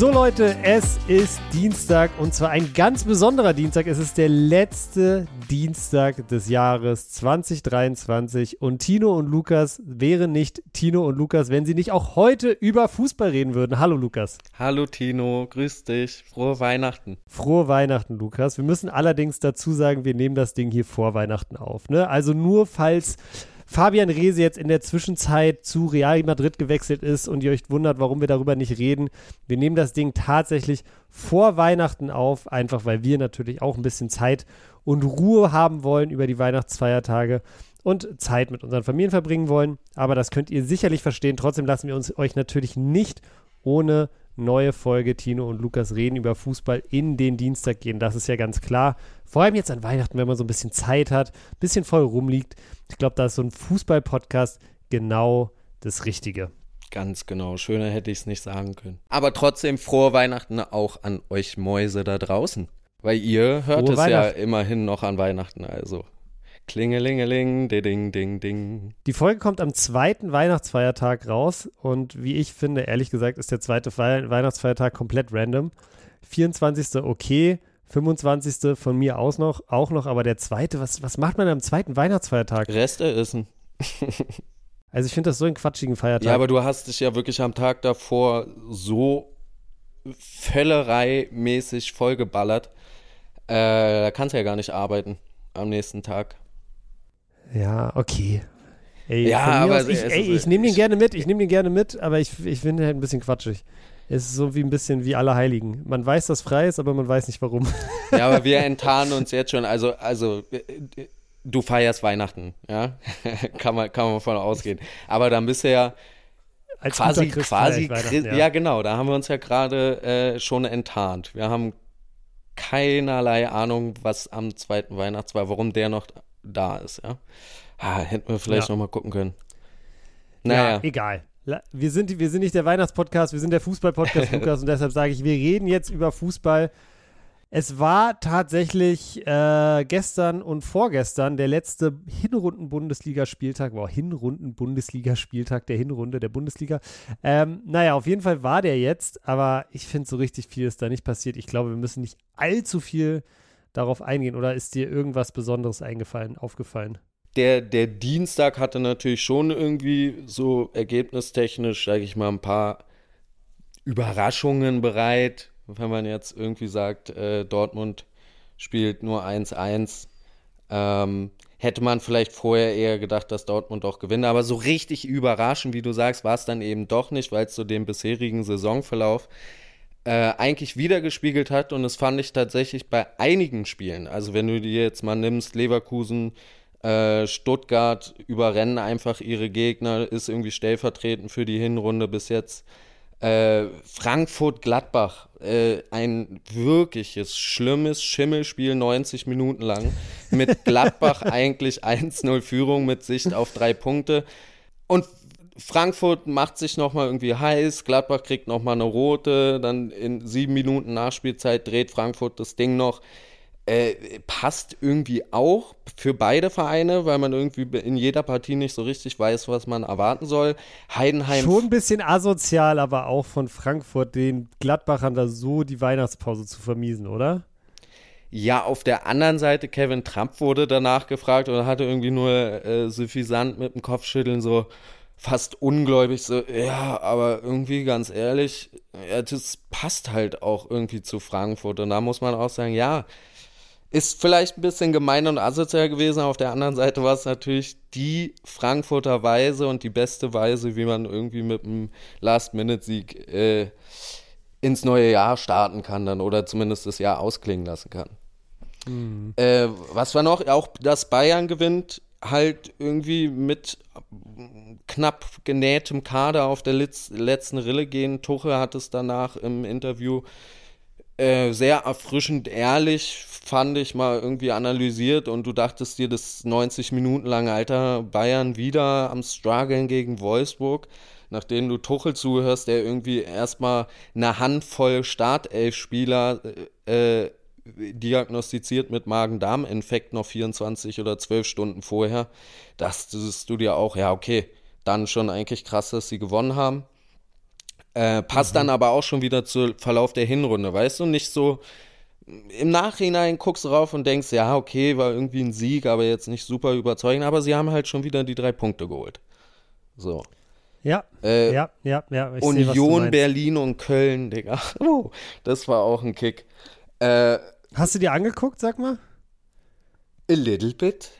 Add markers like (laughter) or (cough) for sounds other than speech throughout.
So Leute, es ist Dienstag und zwar ein ganz besonderer Dienstag. Es ist der letzte Dienstag des Jahres 2023 und Tino und Lukas wären nicht Tino und Lukas, wenn sie nicht auch heute über Fußball reden würden. Hallo Lukas. Hallo Tino, grüß dich. Frohe Weihnachten. Frohe Weihnachten, Lukas. Wir müssen allerdings dazu sagen, wir nehmen das Ding hier vor Weihnachten auf. Ne? Also nur falls Fabian Rehse jetzt in der Zwischenzeit zu Real Madrid gewechselt ist und ihr euch wundert, warum wir darüber nicht reden. Wir nehmen das Ding tatsächlich vor Weihnachten auf, einfach weil wir natürlich auch ein bisschen Zeit und Ruhe haben wollen über die Weihnachtsfeiertage und Zeit mit unseren Familien verbringen wollen. Aber das könnt ihr sicherlich verstehen. Trotzdem lassen wir uns euch natürlich nicht ohne neue Folge Tino und Lukas reden über Fußball in den Dienstag gehen. Das ist ja ganz klar. Vor allem jetzt an Weihnachten, wenn man so ein bisschen Zeit hat, ein bisschen voll rumliegt. Ich glaube, da ist so ein Fußball-Podcast genau das Richtige. Ganz genau. Schöner hätte ich es nicht sagen können. Aber trotzdem frohe Weihnachten auch an euch Mäuse da draußen. Weil ihr hört frohe es ja immerhin noch an Weihnachten. Also Klingelingeling, ding, ding, ding. Die Folge kommt am zweiten Weihnachtsfeiertag raus und wie ich finde, ehrlich gesagt, ist der zweite Weihnachtsfeiertag komplett random. 24. okay, 25. von mir aus noch, auch noch, aber der zweite, was, was macht man am zweiten Weihnachtsfeiertag? Reste essen. (laughs) also ich finde das so einen quatschigen Feiertag. Ja, aber du hast dich ja wirklich am Tag davor so Völlerei-mäßig vollgeballert. Äh, da kannst du ja gar nicht arbeiten am nächsten Tag. Ja, okay. Ey, ja, aber aus, ich, ich nehme den gerne mit, ich nehme den gerne mit, aber ich, ich finde halt ein bisschen quatschig. Es ist so wie ein bisschen wie alle Heiligen. Man weiß, dass frei ist, aber man weiß nicht warum. Ja, aber wir (laughs) enttarnen uns jetzt schon. Also, also du feierst Weihnachten, ja? (laughs) kann, man, kann man von ausgehen. Aber dann bist du ja Als quasi, quasi ja. ja. genau, da haben wir uns ja gerade äh, schon enttarnt. Wir haben keinerlei Ahnung, was am zweiten Weihnachts war, warum der noch da ist, ja. Ah, hätten wir vielleicht ja. noch mal gucken können. Naja. Ja, egal. Wir sind, wir sind nicht der Weihnachtspodcast, wir sind der Fußballpodcast, (laughs) Lukas, und deshalb sage ich, wir reden jetzt über Fußball. Es war tatsächlich äh, gestern und vorgestern der letzte Hinrunden-Bundesligaspieltag, wow, Hinrunden-Bundesligaspieltag der Hinrunde der Bundesliga. Ähm, naja, auf jeden Fall war der jetzt, aber ich finde, so richtig viel ist da nicht passiert. Ich glaube, wir müssen nicht allzu viel darauf eingehen. Oder ist dir irgendwas Besonderes eingefallen, aufgefallen? der, der Dienstag hatte natürlich schon irgendwie so ergebnistechnisch, sage ich mal, ein paar Überraschungen bereit. Wenn man jetzt irgendwie sagt, äh, Dortmund spielt nur 1-1, ähm, hätte man vielleicht vorher eher gedacht, dass Dortmund auch gewinnt. Aber so richtig überraschend, wie du sagst, war es dann eben doch nicht, weil es zu dem bisherigen Saisonverlauf äh, eigentlich wiedergespiegelt hat. Und das fand ich tatsächlich bei einigen Spielen. Also wenn du dir jetzt mal nimmst, Leverkusen, äh, Stuttgart überrennen einfach ihre Gegner, ist irgendwie stellvertretend für die Hinrunde bis jetzt. Äh, Frankfurt-Gladbach, äh, ein wirkliches, schlimmes Schimmelspiel 90 Minuten lang. Mit Gladbach (laughs) eigentlich 1-0 Führung mit Sicht auf drei Punkte. Und Frankfurt macht sich nochmal irgendwie heiß, Gladbach kriegt nochmal eine rote, dann in sieben Minuten Nachspielzeit dreht Frankfurt das Ding noch. Äh, passt irgendwie auch für beide Vereine, weil man irgendwie in jeder Partie nicht so richtig weiß, was man erwarten soll. Heidenheim. Schon ein bisschen asozial, aber auch von Frankfurt, den Gladbachern da so die Weihnachtspause zu vermiesen, oder? Ja, auf der anderen Seite, Kevin Trump wurde danach gefragt und hatte irgendwie nur äh, suffisant mit dem Kopfschütteln so fast ungläubig so, ja, aber irgendwie ganz ehrlich, ja, das passt halt auch irgendwie zu Frankfurt und da muss man auch sagen, ja, ist vielleicht ein bisschen gemein und asozial gewesen. Auf der anderen Seite war es natürlich die Frankfurter Weise und die beste Weise, wie man irgendwie mit einem Last-Minute-Sieg äh, ins neue Jahr starten kann dann oder zumindest das Jahr ausklingen lassen kann. Mhm. Äh, was war noch? Auch, dass Bayern gewinnt, halt irgendwie mit knapp genähtem Kader auf der letzten Rille gehen. Tuche hat es danach im Interview äh, sehr erfrischend ehrlich, fand ich mal irgendwie analysiert und du dachtest dir das 90 Minuten lange Alter Bayern wieder am Struggeln gegen Wolfsburg, nachdem du Tuchel zuhörst, der irgendwie erstmal eine Handvoll Startelf-Spieler äh, diagnostiziert mit Magen-Darm-Infekt noch 24 oder 12 Stunden vorher, dachtest du dir auch, ja, okay, dann schon eigentlich krass, dass sie gewonnen haben. Äh, passt mhm. dann aber auch schon wieder zum Verlauf der Hinrunde, weißt du? Nicht so im Nachhinein guckst du rauf und denkst, ja, okay, war irgendwie ein Sieg, aber jetzt nicht super überzeugend, aber sie haben halt schon wieder die drei Punkte geholt. So. Ja, äh, ja, ja, ja. Union, seh, Berlin und Köln, Digga. (laughs) Oh, das war auch ein Kick. Äh, Hast du dir angeguckt, sag mal? A little bit.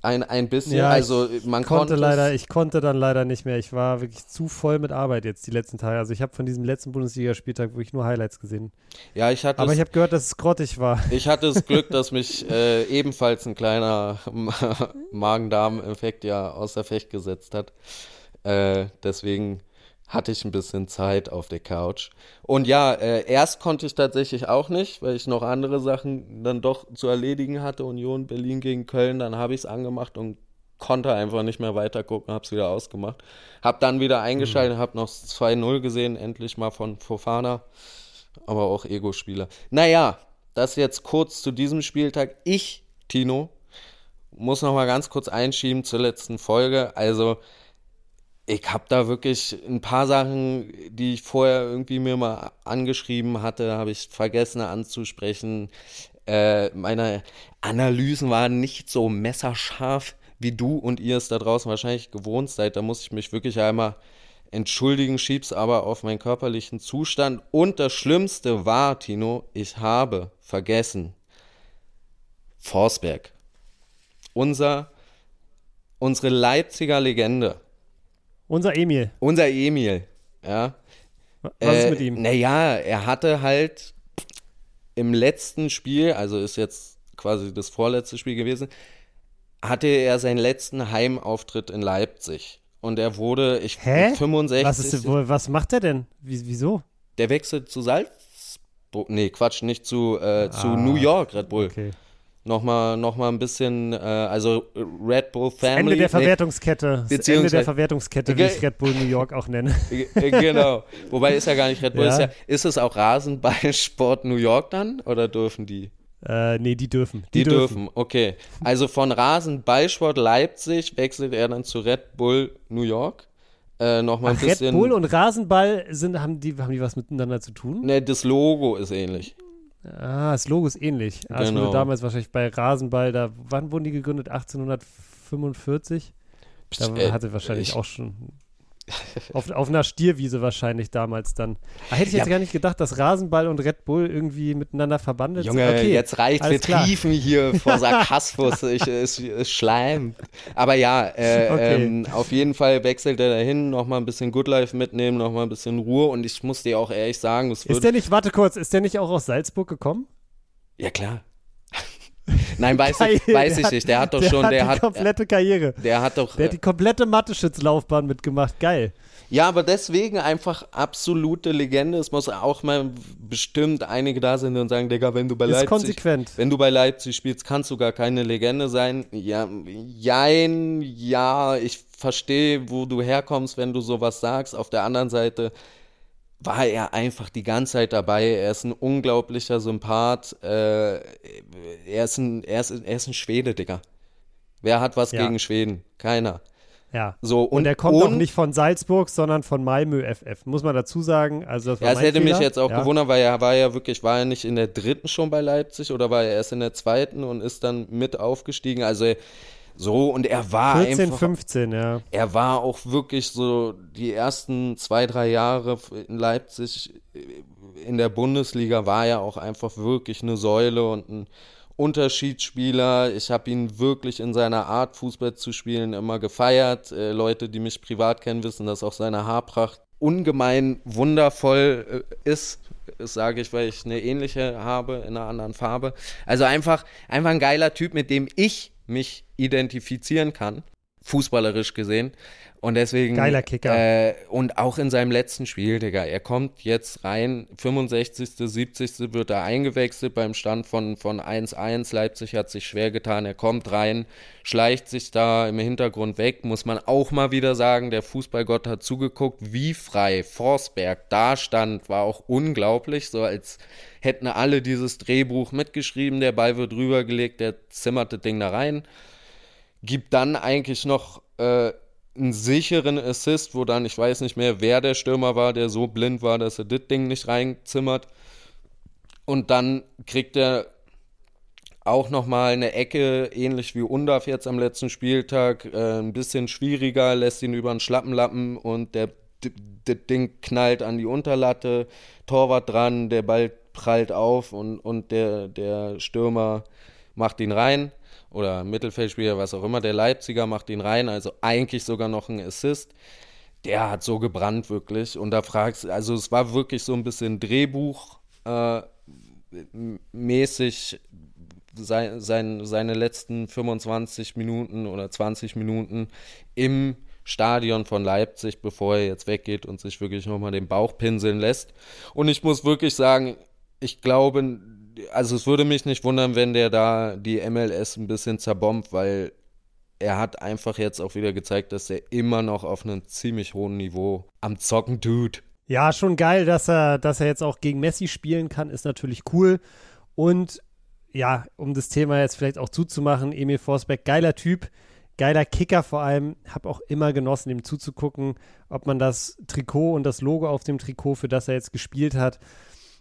Ein, ein bisschen, ja, also man konnte leider, ich konnte dann leider nicht mehr. Ich war wirklich zu voll mit Arbeit jetzt die letzten Tage. Also ich habe von diesem letzten Bundesligaspieltag wirklich nur Highlights gesehen. Ja, ich hatte. Aber es, ich habe gehört, dass es grottig war. Ich hatte das Glück, (laughs) dass mich äh, ebenfalls ein kleiner (laughs) Magen-Darm-Infekt ja außer Fecht gesetzt hat. Äh, deswegen hatte ich ein bisschen Zeit auf der Couch. Und ja, äh, erst konnte ich tatsächlich auch nicht, weil ich noch andere Sachen dann doch zu erledigen hatte. Union Berlin gegen Köln, dann habe ich es angemacht und konnte einfach nicht mehr weiter gucken, habe es wieder ausgemacht. Habe dann wieder eingeschaltet, mhm. habe noch 2-0 gesehen, endlich mal von Fofana, aber auch Ego-Spieler. Naja, das jetzt kurz zu diesem Spieltag. Ich, Tino, muss noch mal ganz kurz einschieben zur letzten Folge. Also ich habe da wirklich ein paar Sachen, die ich vorher irgendwie mir mal angeschrieben hatte, habe ich vergessen anzusprechen. Äh, meine Analysen waren nicht so messerscharf, wie du und ihr es da draußen wahrscheinlich gewohnt seid. Da muss ich mich wirklich einmal entschuldigen, schieb's aber auf meinen körperlichen Zustand. Und das Schlimmste war, Tino, ich habe vergessen, Forsberg, unser, unsere Leipziger Legende, unser Emil. Unser Emil, ja. Was äh, ist mit ihm? Naja, er hatte halt im letzten Spiel, also ist jetzt quasi das vorletzte Spiel gewesen, hatte er seinen letzten Heimauftritt in Leipzig. Und er wurde, ich Hä? 65. Was, ist, was macht er denn? Wie, wieso? Der wechselt zu Salzburg. Nee, Quatsch, nicht zu, äh, ah, zu New York, Red Bull. Okay nochmal noch mal ein bisschen, äh, also Red Bull Family. Ende der Verwertungskette. Nee, Ende der Verwertungskette, wie ich Red Bull New York auch nenne. (laughs) genau. Wobei ist ja gar nicht Red Bull, ja. Ist, ja, ist es auch Rasenballsport New York dann oder dürfen die? Äh, nee, die dürfen. Die, die dürfen. dürfen. okay. Also von Rasenballsport Leipzig wechselt er dann zu Red Bull New York. Äh, noch mal ein Ach, bisschen. Red Bull und Rasenball sind, haben, die, haben die was miteinander zu tun? Ne, das Logo ist ähnlich. Ah, das Logo ist ähnlich. Ah, genau. wurde damals wahrscheinlich bei Rasenball, da, wann wurden die gegründet? 1845? Da äh, hatte wahrscheinlich ich, auch schon (laughs) auf, auf einer Stierwiese wahrscheinlich damals dann. Da hätte ich jetzt ja. gar nicht gedacht, dass Rasenball und Red Bull irgendwie miteinander verbandelt Junge, sind. Okay, jetzt reicht wir triefen hier (laughs) vor Sarkasmus, ich, es, es schleimt. Aber ja, äh, (laughs) okay. ähm, auf jeden Fall wechselt er dahin, nochmal ein bisschen Good Life mitnehmen, nochmal ein bisschen Ruhe und ich muss dir auch ehrlich sagen, es wird Ist der nicht, warte kurz, ist der nicht auch aus Salzburg gekommen? Ja, klar. (laughs) Nein, weiß ich, weiß ich nicht. Der hat doch der schon, hat der die hat komplette Karriere. Der hat doch. Der hat die komplette Mathe-Schütz-Laufbahn mitgemacht. Geil. Ja, aber deswegen einfach absolute Legende. Es muss auch mal bestimmt einige da sind und sagen, Digga, wenn du bei ist Leipzig, konsequent. wenn du bei Leipzig spielst, kannst du gar keine Legende sein. Ja, jein, ja, ich verstehe, wo du herkommst, wenn du sowas sagst. Auf der anderen Seite war er einfach die ganze Zeit dabei. Er ist ein unglaublicher Sympath. Äh, er, ist ein, er, ist, er ist ein Schwede, Digga. Wer hat was ja. gegen Schweden? Keiner. Ja. So, und, und er kommt und, auch nicht von Salzburg, sondern von Malmö FF, muss man dazu sagen. Also das ja, es hätte Fehler. mich jetzt auch ja. gewundert, weil er war ja wirklich, war er nicht in der dritten schon bei Leipzig oder war er erst in der zweiten und ist dann mit aufgestiegen. Also so, und er war 14, einfach. 15, ja. Er war auch wirklich so die ersten zwei, drei Jahre in Leipzig in der Bundesliga war er auch einfach wirklich eine Säule und ein Unterschiedsspieler. Ich habe ihn wirklich in seiner Art, Fußball zu spielen, immer gefeiert. Äh, Leute, die mich privat kennen, wissen, dass auch seine Haarpracht ungemein wundervoll äh, ist. Das sage ich, weil ich eine ähnliche habe in einer anderen Farbe. Also einfach, einfach ein geiler Typ, mit dem ich mich identifizieren kann, fußballerisch gesehen. Und deswegen. Geiler Kicker. Äh, und auch in seinem letzten Spiel, Digga. Er kommt jetzt rein, 65., 70. wird er eingewechselt beim Stand von, von 1-1. Leipzig hat sich schwer getan. Er kommt rein, schleicht sich da im Hintergrund weg. Muss man auch mal wieder sagen, der Fußballgott hat zugeguckt, wie frei Forsberg da stand. War auch unglaublich, so als hätten alle dieses Drehbuch mitgeschrieben. Der Ball wird rübergelegt, der zimmert das Ding da rein. Gibt dann eigentlich noch. Äh, einen sicheren Assist, wo dann, ich weiß nicht mehr, wer der Stürmer war, der so blind war, dass er das Ding nicht reinzimmert. Und dann kriegt er auch nochmal eine Ecke, ähnlich wie Undaf jetzt am letzten Spieltag, äh, ein bisschen schwieriger, lässt ihn über den Schlappenlappen und der das Ding knallt an die Unterlatte, Torwart dran, der Ball prallt auf und, und der, der Stürmer macht ihn rein oder Mittelfeldspieler, was auch immer, der Leipziger macht ihn rein, also eigentlich sogar noch ein Assist. Der hat so gebrannt wirklich und da fragst also es war wirklich so ein bisschen Drehbuch äh, sein, sein, seine letzten 25 Minuten oder 20 Minuten im Stadion von Leipzig, bevor er jetzt weggeht und sich wirklich nochmal den Bauch pinseln lässt. Und ich muss wirklich sagen, ich glaube, also es würde mich nicht wundern, wenn der da die MLS ein bisschen zerbombt, weil er hat einfach jetzt auch wieder gezeigt, dass er immer noch auf einem ziemlich hohen Niveau am Zocken tut. Ja, schon geil, dass er, dass er jetzt auch gegen Messi spielen kann, ist natürlich cool. Und ja, um das Thema jetzt vielleicht auch zuzumachen, Emil Forsberg, geiler Typ, geiler Kicker vor allem. Hab auch immer genossen, ihm zuzugucken, ob man das Trikot und das Logo auf dem Trikot, für das er jetzt gespielt hat,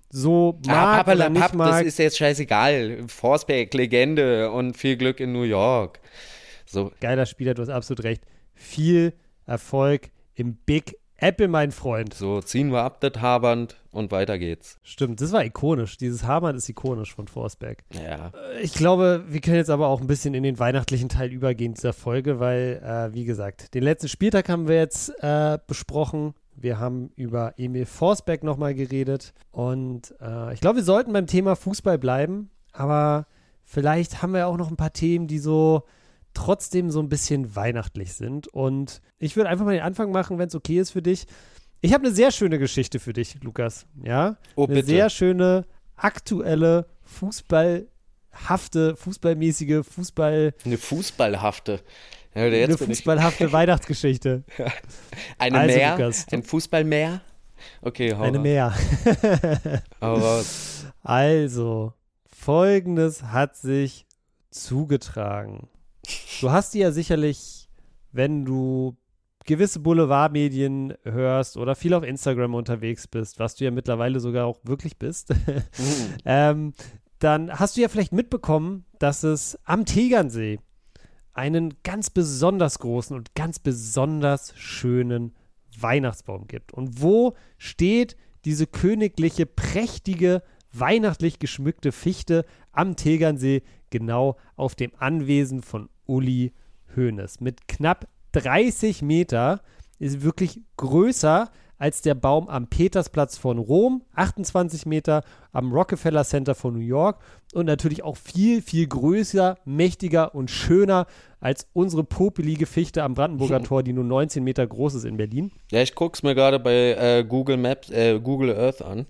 so mag ah, Papa, oder nicht Papp, mag. Das ist jetzt scheißegal. Forsberg, Legende und viel Glück in New York. So. Geiler Spieler, du hast absolut recht. Viel Erfolg im Big Apple, mein Freund. So, ziehen wir ab das Habernd und weiter geht's. Stimmt, das war ikonisch. Dieses Habernd ist ikonisch von Forsberg. Ja. Äh, ich glaube, wir können jetzt aber auch ein bisschen in den weihnachtlichen Teil übergehen dieser Folge, weil, äh, wie gesagt, den letzten Spieltag haben wir jetzt äh, besprochen. Wir haben über Emil Forsberg nochmal geredet. Und äh, ich glaube, wir sollten beim Thema Fußball bleiben. Aber vielleicht haben wir auch noch ein paar Themen, die so trotzdem so ein bisschen weihnachtlich sind. Und ich würde einfach mal den Anfang machen, wenn es okay ist für dich. Ich habe eine sehr schöne Geschichte für dich, Lukas. Ja, oh, eine bitte. sehr schöne, aktuelle, fußballhafte, fußballmäßige, Fußball. Eine Fußballhafte. Ja, eine fußballhafte (laughs) Weihnachtsgeschichte. Eine also, Meer? Lukas, ein Fußballmeer? Okay, hau Eine Meer. (laughs) Also, folgendes hat sich zugetragen. Du hast die ja sicherlich, wenn du gewisse Boulevardmedien hörst oder viel auf Instagram unterwegs bist, was du ja mittlerweile sogar auch wirklich bist, (laughs) mhm. ähm, dann hast du ja vielleicht mitbekommen, dass es am Tegernsee einen ganz besonders großen und ganz besonders schönen Weihnachtsbaum gibt. Und wo steht diese königliche, prächtige, weihnachtlich geschmückte Fichte am Tegernsee? Genau auf dem Anwesen von Uli Hoeneß. Mit knapp 30 Meter ist wirklich größer als der Baum am Petersplatz von Rom, 28 Meter am Rockefeller Center von New York und natürlich auch viel, viel größer, mächtiger und schöner als unsere popelige Fichte am Brandenburger (laughs) Tor, die nur 19 Meter groß ist in Berlin. Ja, ich gucke es mir gerade bei äh, Google Maps, äh, Google Earth an.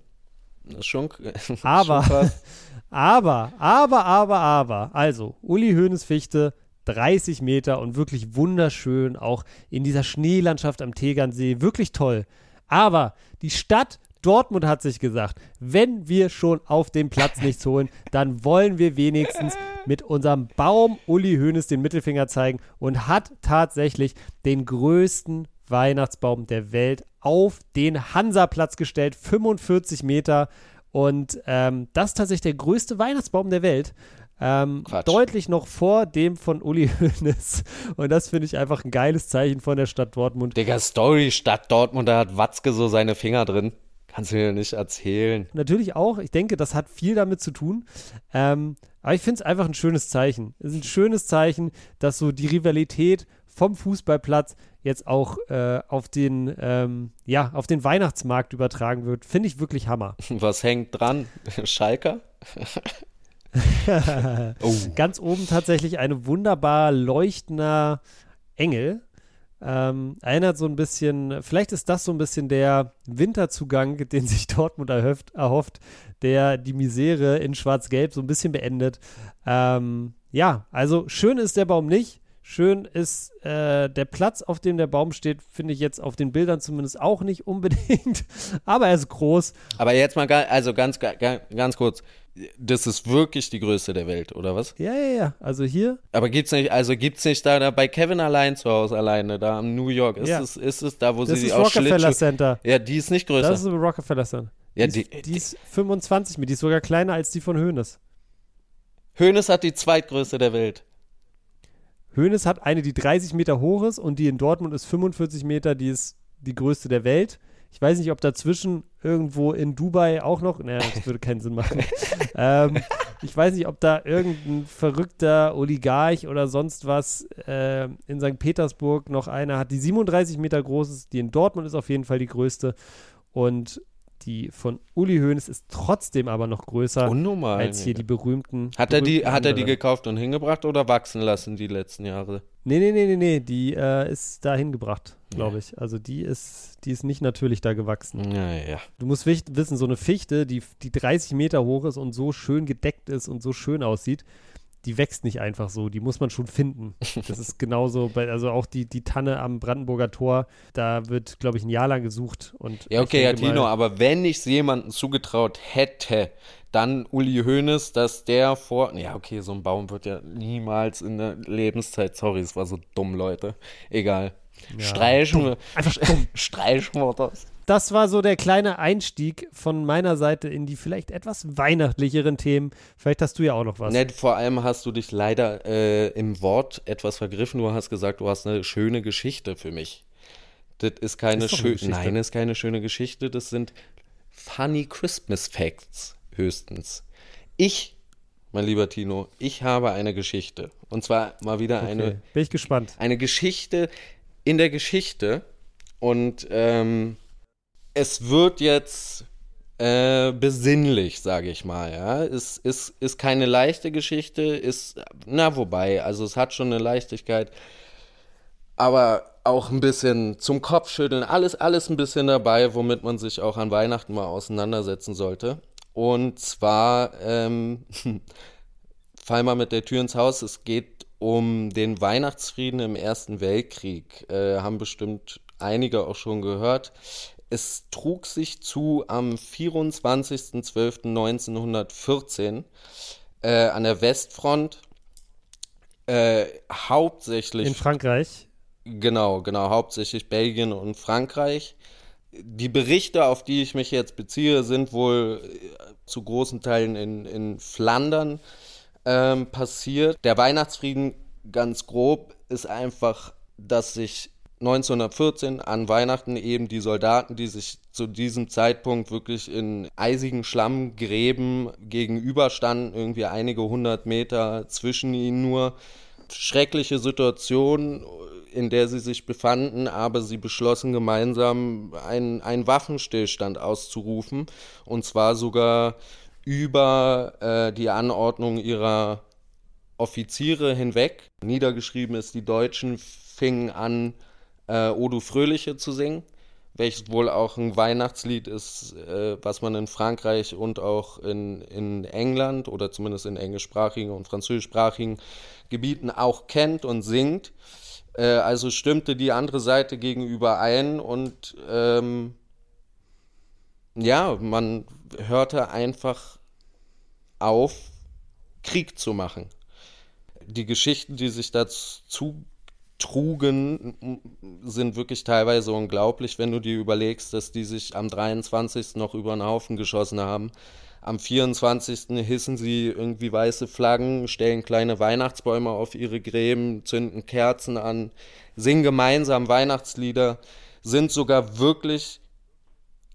Das ist schon, (laughs) aber, schon (laughs) aber, aber, aber, aber, also Uli Hoeneß Fichte 30 Meter und wirklich wunderschön, auch in dieser Schneelandschaft am Tegernsee, wirklich toll. Aber die Stadt Dortmund hat sich gesagt, wenn wir schon auf dem Platz (laughs) nichts holen, dann wollen wir wenigstens mit unserem Baum Uli Hoeneß den Mittelfinger zeigen und hat tatsächlich den größten Weihnachtsbaum der Welt auf den Hansaplatz gestellt, 45 Meter. Und ähm, das ist tatsächlich der größte Weihnachtsbaum der Welt. Ähm, deutlich noch vor dem von Uli (laughs) Hoeneß. Und das finde ich einfach ein geiles Zeichen von der Stadt Dortmund. Digga, Story, Stadt Dortmund, da hat Watzke so seine Finger drin. Kannst du mir nicht erzählen. Natürlich auch. Ich denke, das hat viel damit zu tun. Ähm, aber ich finde es einfach ein schönes Zeichen. Es ist ein schönes Zeichen, dass so die Rivalität vom Fußballplatz jetzt auch äh, auf den ähm, ja auf den Weihnachtsmarkt übertragen wird, finde ich wirklich Hammer. Was hängt dran? (laughs) Schalker? (laughs) (laughs) oh. Ganz oben tatsächlich ein wunderbar leuchtender Engel. Ähm, erinnert so ein bisschen, vielleicht ist das so ein bisschen der Winterzugang, (laughs) den sich Dortmund erhofft, erhofft der die Misere in Schwarz-Gelb so ein bisschen beendet. Ähm, ja, also schön ist der Baum nicht. Schön ist äh, der Platz, auf dem der Baum steht, finde ich jetzt auf den Bildern zumindest auch nicht unbedingt. (laughs) Aber er ist groß. Aber jetzt mal, also ganz, ganz, ganz kurz Das ist wirklich die größte der Welt, oder was? Ja, ja, ja. Also hier. Aber gibt's nicht, also gibt's nicht da, da bei Kevin allein zu Hause alleine, da in New York, ist Ja. es, ist es da, wo Das sie ist auch Rockefeller Schlittschuh. Center. Ja, die ist nicht größer. Das ist Rockefeller Center. ja, die, die, ist, die ist 25 mit, die ist sogar kleiner als die von Hoeneß. Hoeneß hat die zweitgrößte der Welt. Hoeneß hat eine, die 30 Meter hoch ist und die in Dortmund ist 45 Meter, die ist die größte der Welt. Ich weiß nicht, ob dazwischen irgendwo in Dubai auch noch, naja, das würde keinen Sinn machen. (laughs) ähm, ich weiß nicht, ob da irgendein verrückter Oligarch oder sonst was äh, in St. Petersburg noch eine hat, die 37 Meter groß ist. Die in Dortmund ist auf jeden Fall die größte. Und die von Uli Hoeneß ist trotzdem aber noch größer Unnormal. als hier die berühmten. Hat er die, hat er die gekauft und hingebracht oder wachsen lassen die letzten Jahre? Nee, nee, nee, nee, nee, die äh, ist da hingebracht, glaube ich. Also die ist, die ist nicht natürlich da gewachsen. Naja. Du musst wissen, so eine Fichte, die, die 30 Meter hoch ist und so schön gedeckt ist und so schön aussieht, die wächst nicht einfach so, die muss man schon finden. Das ist genauso bei, also auch die, die Tanne am Brandenburger Tor, da wird, glaube ich, ein Jahr lang gesucht. Und Ja, okay, ja, Tino, mal, aber wenn ich es jemandem zugetraut hätte, dann Uli Hoeneß, dass der vor. Ja, okay, so ein Baum wird ja niemals in der Lebenszeit. Sorry, es war so dumm, Leute. Egal. streichen wir. Einfach dumm. (laughs) Streichen wir das. Das war so der kleine Einstieg von meiner Seite in die vielleicht etwas weihnachtlicheren Themen. Vielleicht hast du ja auch noch was. Nett, vor allem hast du dich leider äh, im Wort etwas vergriffen. Du hast gesagt, du hast eine schöne Geschichte für mich. Das ist keine Ist schöne. Geschichte. Nein, ist keine schöne Geschichte. Das sind funny Christmas Facts höchstens. Ich, mein lieber Tino, ich habe eine Geschichte. Und zwar mal wieder Okay, eine, Bin ich gespannt. eine Geschichte in der Geschichte. Und ähm, es wird jetzt äh, besinnlich, sage ich mal. Ja, es ist, ist keine leichte Geschichte, ist, na wobei, also es hat schon eine Leichtigkeit, aber auch ein bisschen zum Kopfschütteln, alles, alles ein bisschen dabei, womit man sich auch an Weihnachten mal auseinandersetzen sollte. Und zwar, ähm, (laughs) fall mal mit der Tür ins Haus, es geht um den Weihnachtsfrieden im Ersten Weltkrieg. Äh, haben bestimmt einige auch schon gehört. Es trug sich zu am 24.12.1914 äh, an der Westfront. Äh, hauptsächlich In Frankreich. Genau, genau, hauptsächlich Belgien und Frankreich. Die Berichte, auf die ich mich jetzt beziehe, sind wohl äh, zu großen Teilen in, in Flandern ähm, passiert. Der Weihnachtsfrieden, ganz grob, ist einfach, dass sich 1914 an Weihnachten eben die Soldaten, die sich zu diesem Zeitpunkt wirklich in eisigen Schlammgräben gegenüberstanden, irgendwie einige hundert Meter zwischen ihnen nur, schreckliche Situation, in der sie sich befanden, aber sie beschlossen gemeinsam einen, einen Waffenstillstand auszurufen und zwar sogar über äh, die Anordnung ihrer Offiziere hinweg. Niedergeschrieben ist, die Deutschen fingen an, äh, O du Fröhliche zu singen, welches wohl auch ein Weihnachtslied ist, äh, was man in Frankreich und auch in, in England oder zumindest in englischsprachigen und französischsprachigen Gebieten auch kennt und singt. Äh, also stimmte die andere Seite gegenüber ein und ähm, ja, man hörte einfach auf, Krieg zu machen. Die Geschichten, die sich dazu trugen, sind wirklich teilweise unglaublich, wenn du dir überlegst, dass die sich am 23. noch über den Haufen geschossen haben. Am 24. hissen sie irgendwie weiße Flaggen, stellen kleine Weihnachtsbäume auf ihre Gräben, zünden Kerzen an, singen gemeinsam Weihnachtslieder, sind sogar wirklich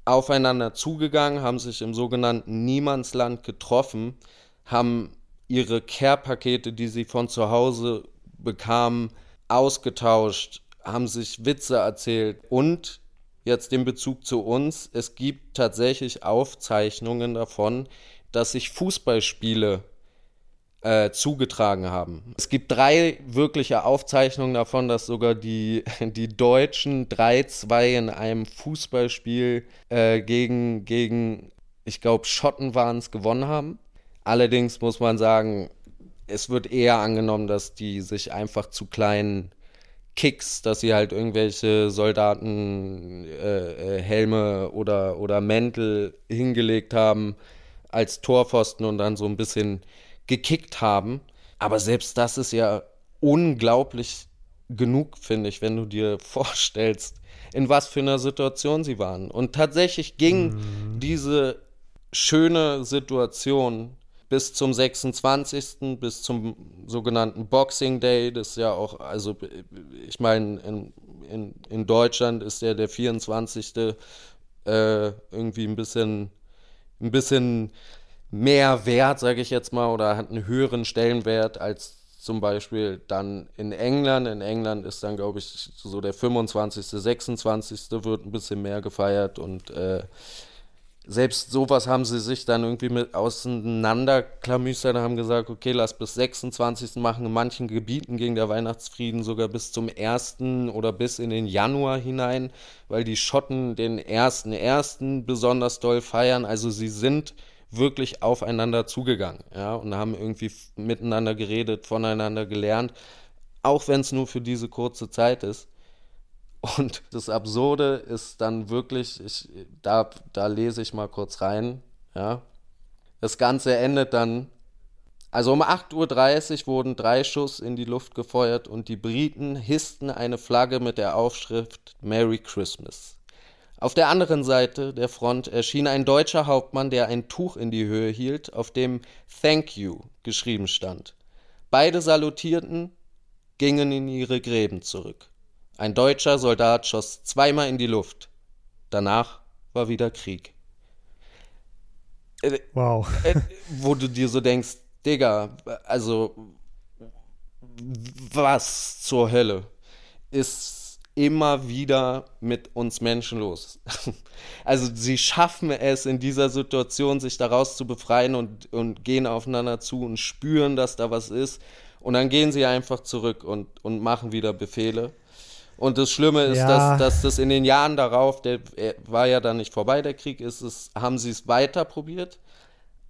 aufeinander zugegangen, haben sich im sogenannten Niemandsland getroffen, haben ihre Care-Pakete, die sie von zu Hause bekamen, ausgetauscht, haben sich Witze erzählt und jetzt den Bezug zu uns, es gibt tatsächlich Aufzeichnungen davon, dass sich Fußballspiele äh, zugetragen haben. Es gibt drei wirkliche Aufzeichnungen davon, dass sogar die, (laughs) die Deutschen 3-2 in einem Fußballspiel äh, gegen, gegen, ich glaube, Schotten waren es, gewonnen haben. Allerdings muss man sagen, es wird eher angenommen, dass die sich einfach zu kleinen Kicks, dass sie halt irgendwelche Soldaten äh, äh, Helme oder, oder Mäntel hingelegt haben. als Torpfosten und dann so ein bisschen gekickt haben. Aber selbst das ist ja unglaublich genug, finde ich, wenn du dir (laughs) vorstellst, in was für einer Situation sie waren. Und tatsächlich ging mhm. diese schöne Situation bis zum 26., bis zum sogenannten Boxing Day. Das ist ja auch, also ich meine, in, in, in Deutschland ist ja der 24. Äh, irgendwie ein bisschen, ein bisschen mehr wert, sage ich jetzt mal, oder hat einen höheren Stellenwert als zum Beispiel dann in England. In England ist dann, glaube ich, so der 25., 26. wird ein bisschen mehr gefeiert und äh, selbst sowas haben sie sich dann irgendwie mit auseinanderklamüstert und haben gesagt, okay, lass bis 26. machen. In manchen Gebieten ging der Weihnachtsfrieden sogar bis zum 1. oder bis in den Januar hinein, weil die Schotten den 1.1. besonders doll feiern. Also sie sind wirklich aufeinander zugegangen, ja, und haben irgendwie miteinander geredet, voneinander gelernt, auch wenn es nur für diese kurze Zeit ist. Und das Absurde ist dann wirklich, ich, da, da lese ich mal kurz rein, ja. Das Ganze endet dann, also um 8.30 Uhr wurden drei Schuss in die Luft gefeuert und die Briten hissten eine Flagge mit der Aufschrift Merry Christmas. Auf der anderen Seite der Front erschien ein deutscher Hauptmann, der ein Tuch in die Höhe hielt, auf dem Thank you geschrieben stand. Beide salutierten, gingen in ihre Gräben zurück. Ein deutscher Soldat schoss zweimal in die Luft. Danach war wieder Krieg. Äh, wow. Äh, wo du dir so denkst, Digga, also was zur Hölle ist immer wieder mit uns Menschen los. (laughs) Also sie schaffen es in dieser Situation, sich daraus zu befreien und, und gehen aufeinander zu und spüren, dass da was ist. Und dann gehen sie einfach zurück und, und machen wieder Befehle. Und das Schlimme ist, ja. dass, dass das in den Jahren darauf, der war ja dann nicht vorbei, der Krieg, ist es, haben sie es weiter probiert.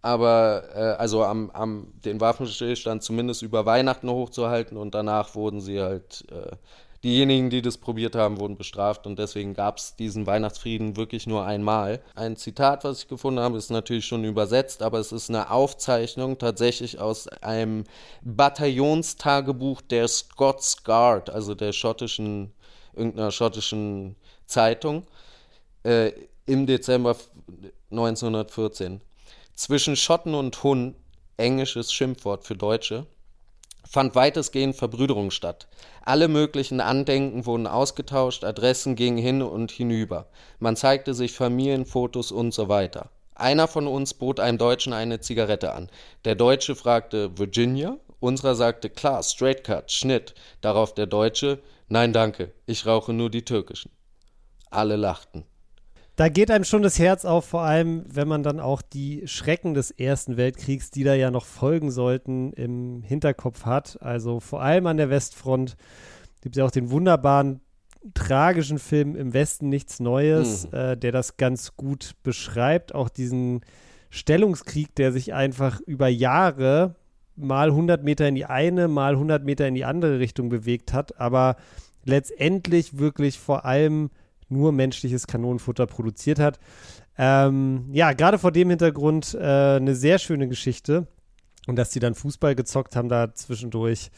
Aber äh, also am, am den Waffenstillstand zumindest über Weihnachten hochzuhalten und danach wurden sie halt äh, Diejenigen, die das probiert haben, wurden bestraft und deswegen gab es diesen Weihnachtsfrieden wirklich nur einmal. Ein Zitat, was ich gefunden habe, ist natürlich schon übersetzt, aber es ist eine Aufzeichnung tatsächlich aus einem Bataillonstagebuch der Scots Guard, also der schottischen, irgendeiner schottischen Zeitung, äh, im Dezember 1914. Zwischen Schotten und Hun, englisches Schimpfwort für Deutsche, fand weitestgehend Verbrüderung statt. Alle möglichen Andenken wurden ausgetauscht, Adressen gingen hin und hinüber. Man zeigte sich Familienfotos und so weiter. Einer von uns bot einem Deutschen eine Zigarette an. Der Deutsche fragte Virginia, unserer sagte klar, straight cut, Schnitt. Darauf der Deutsche, nein danke, ich rauche nur die türkischen. Alle lachten. Da geht einem schon das Herz auf, vor allem wenn man dann auch die Schrecken des Ersten Weltkriegs, die da ja noch folgen sollten, im Hinterkopf hat. Also vor allem an der Westfront gibt es ja auch den wunderbaren tragischen Film Im Westen nichts Neues, mhm. äh, der das ganz gut beschreibt. Auch diesen Stellungskrieg, der sich einfach über Jahre mal 100 Meter in die eine, mal 100 Meter in die andere Richtung bewegt hat, aber letztendlich wirklich vor allem nur menschliches Kanonenfutter produziert hat. Ähm, ja, gerade vor dem Hintergrund äh, eine sehr schöne Geschichte. Und dass sie dann Fußball gezockt haben da zwischendurch.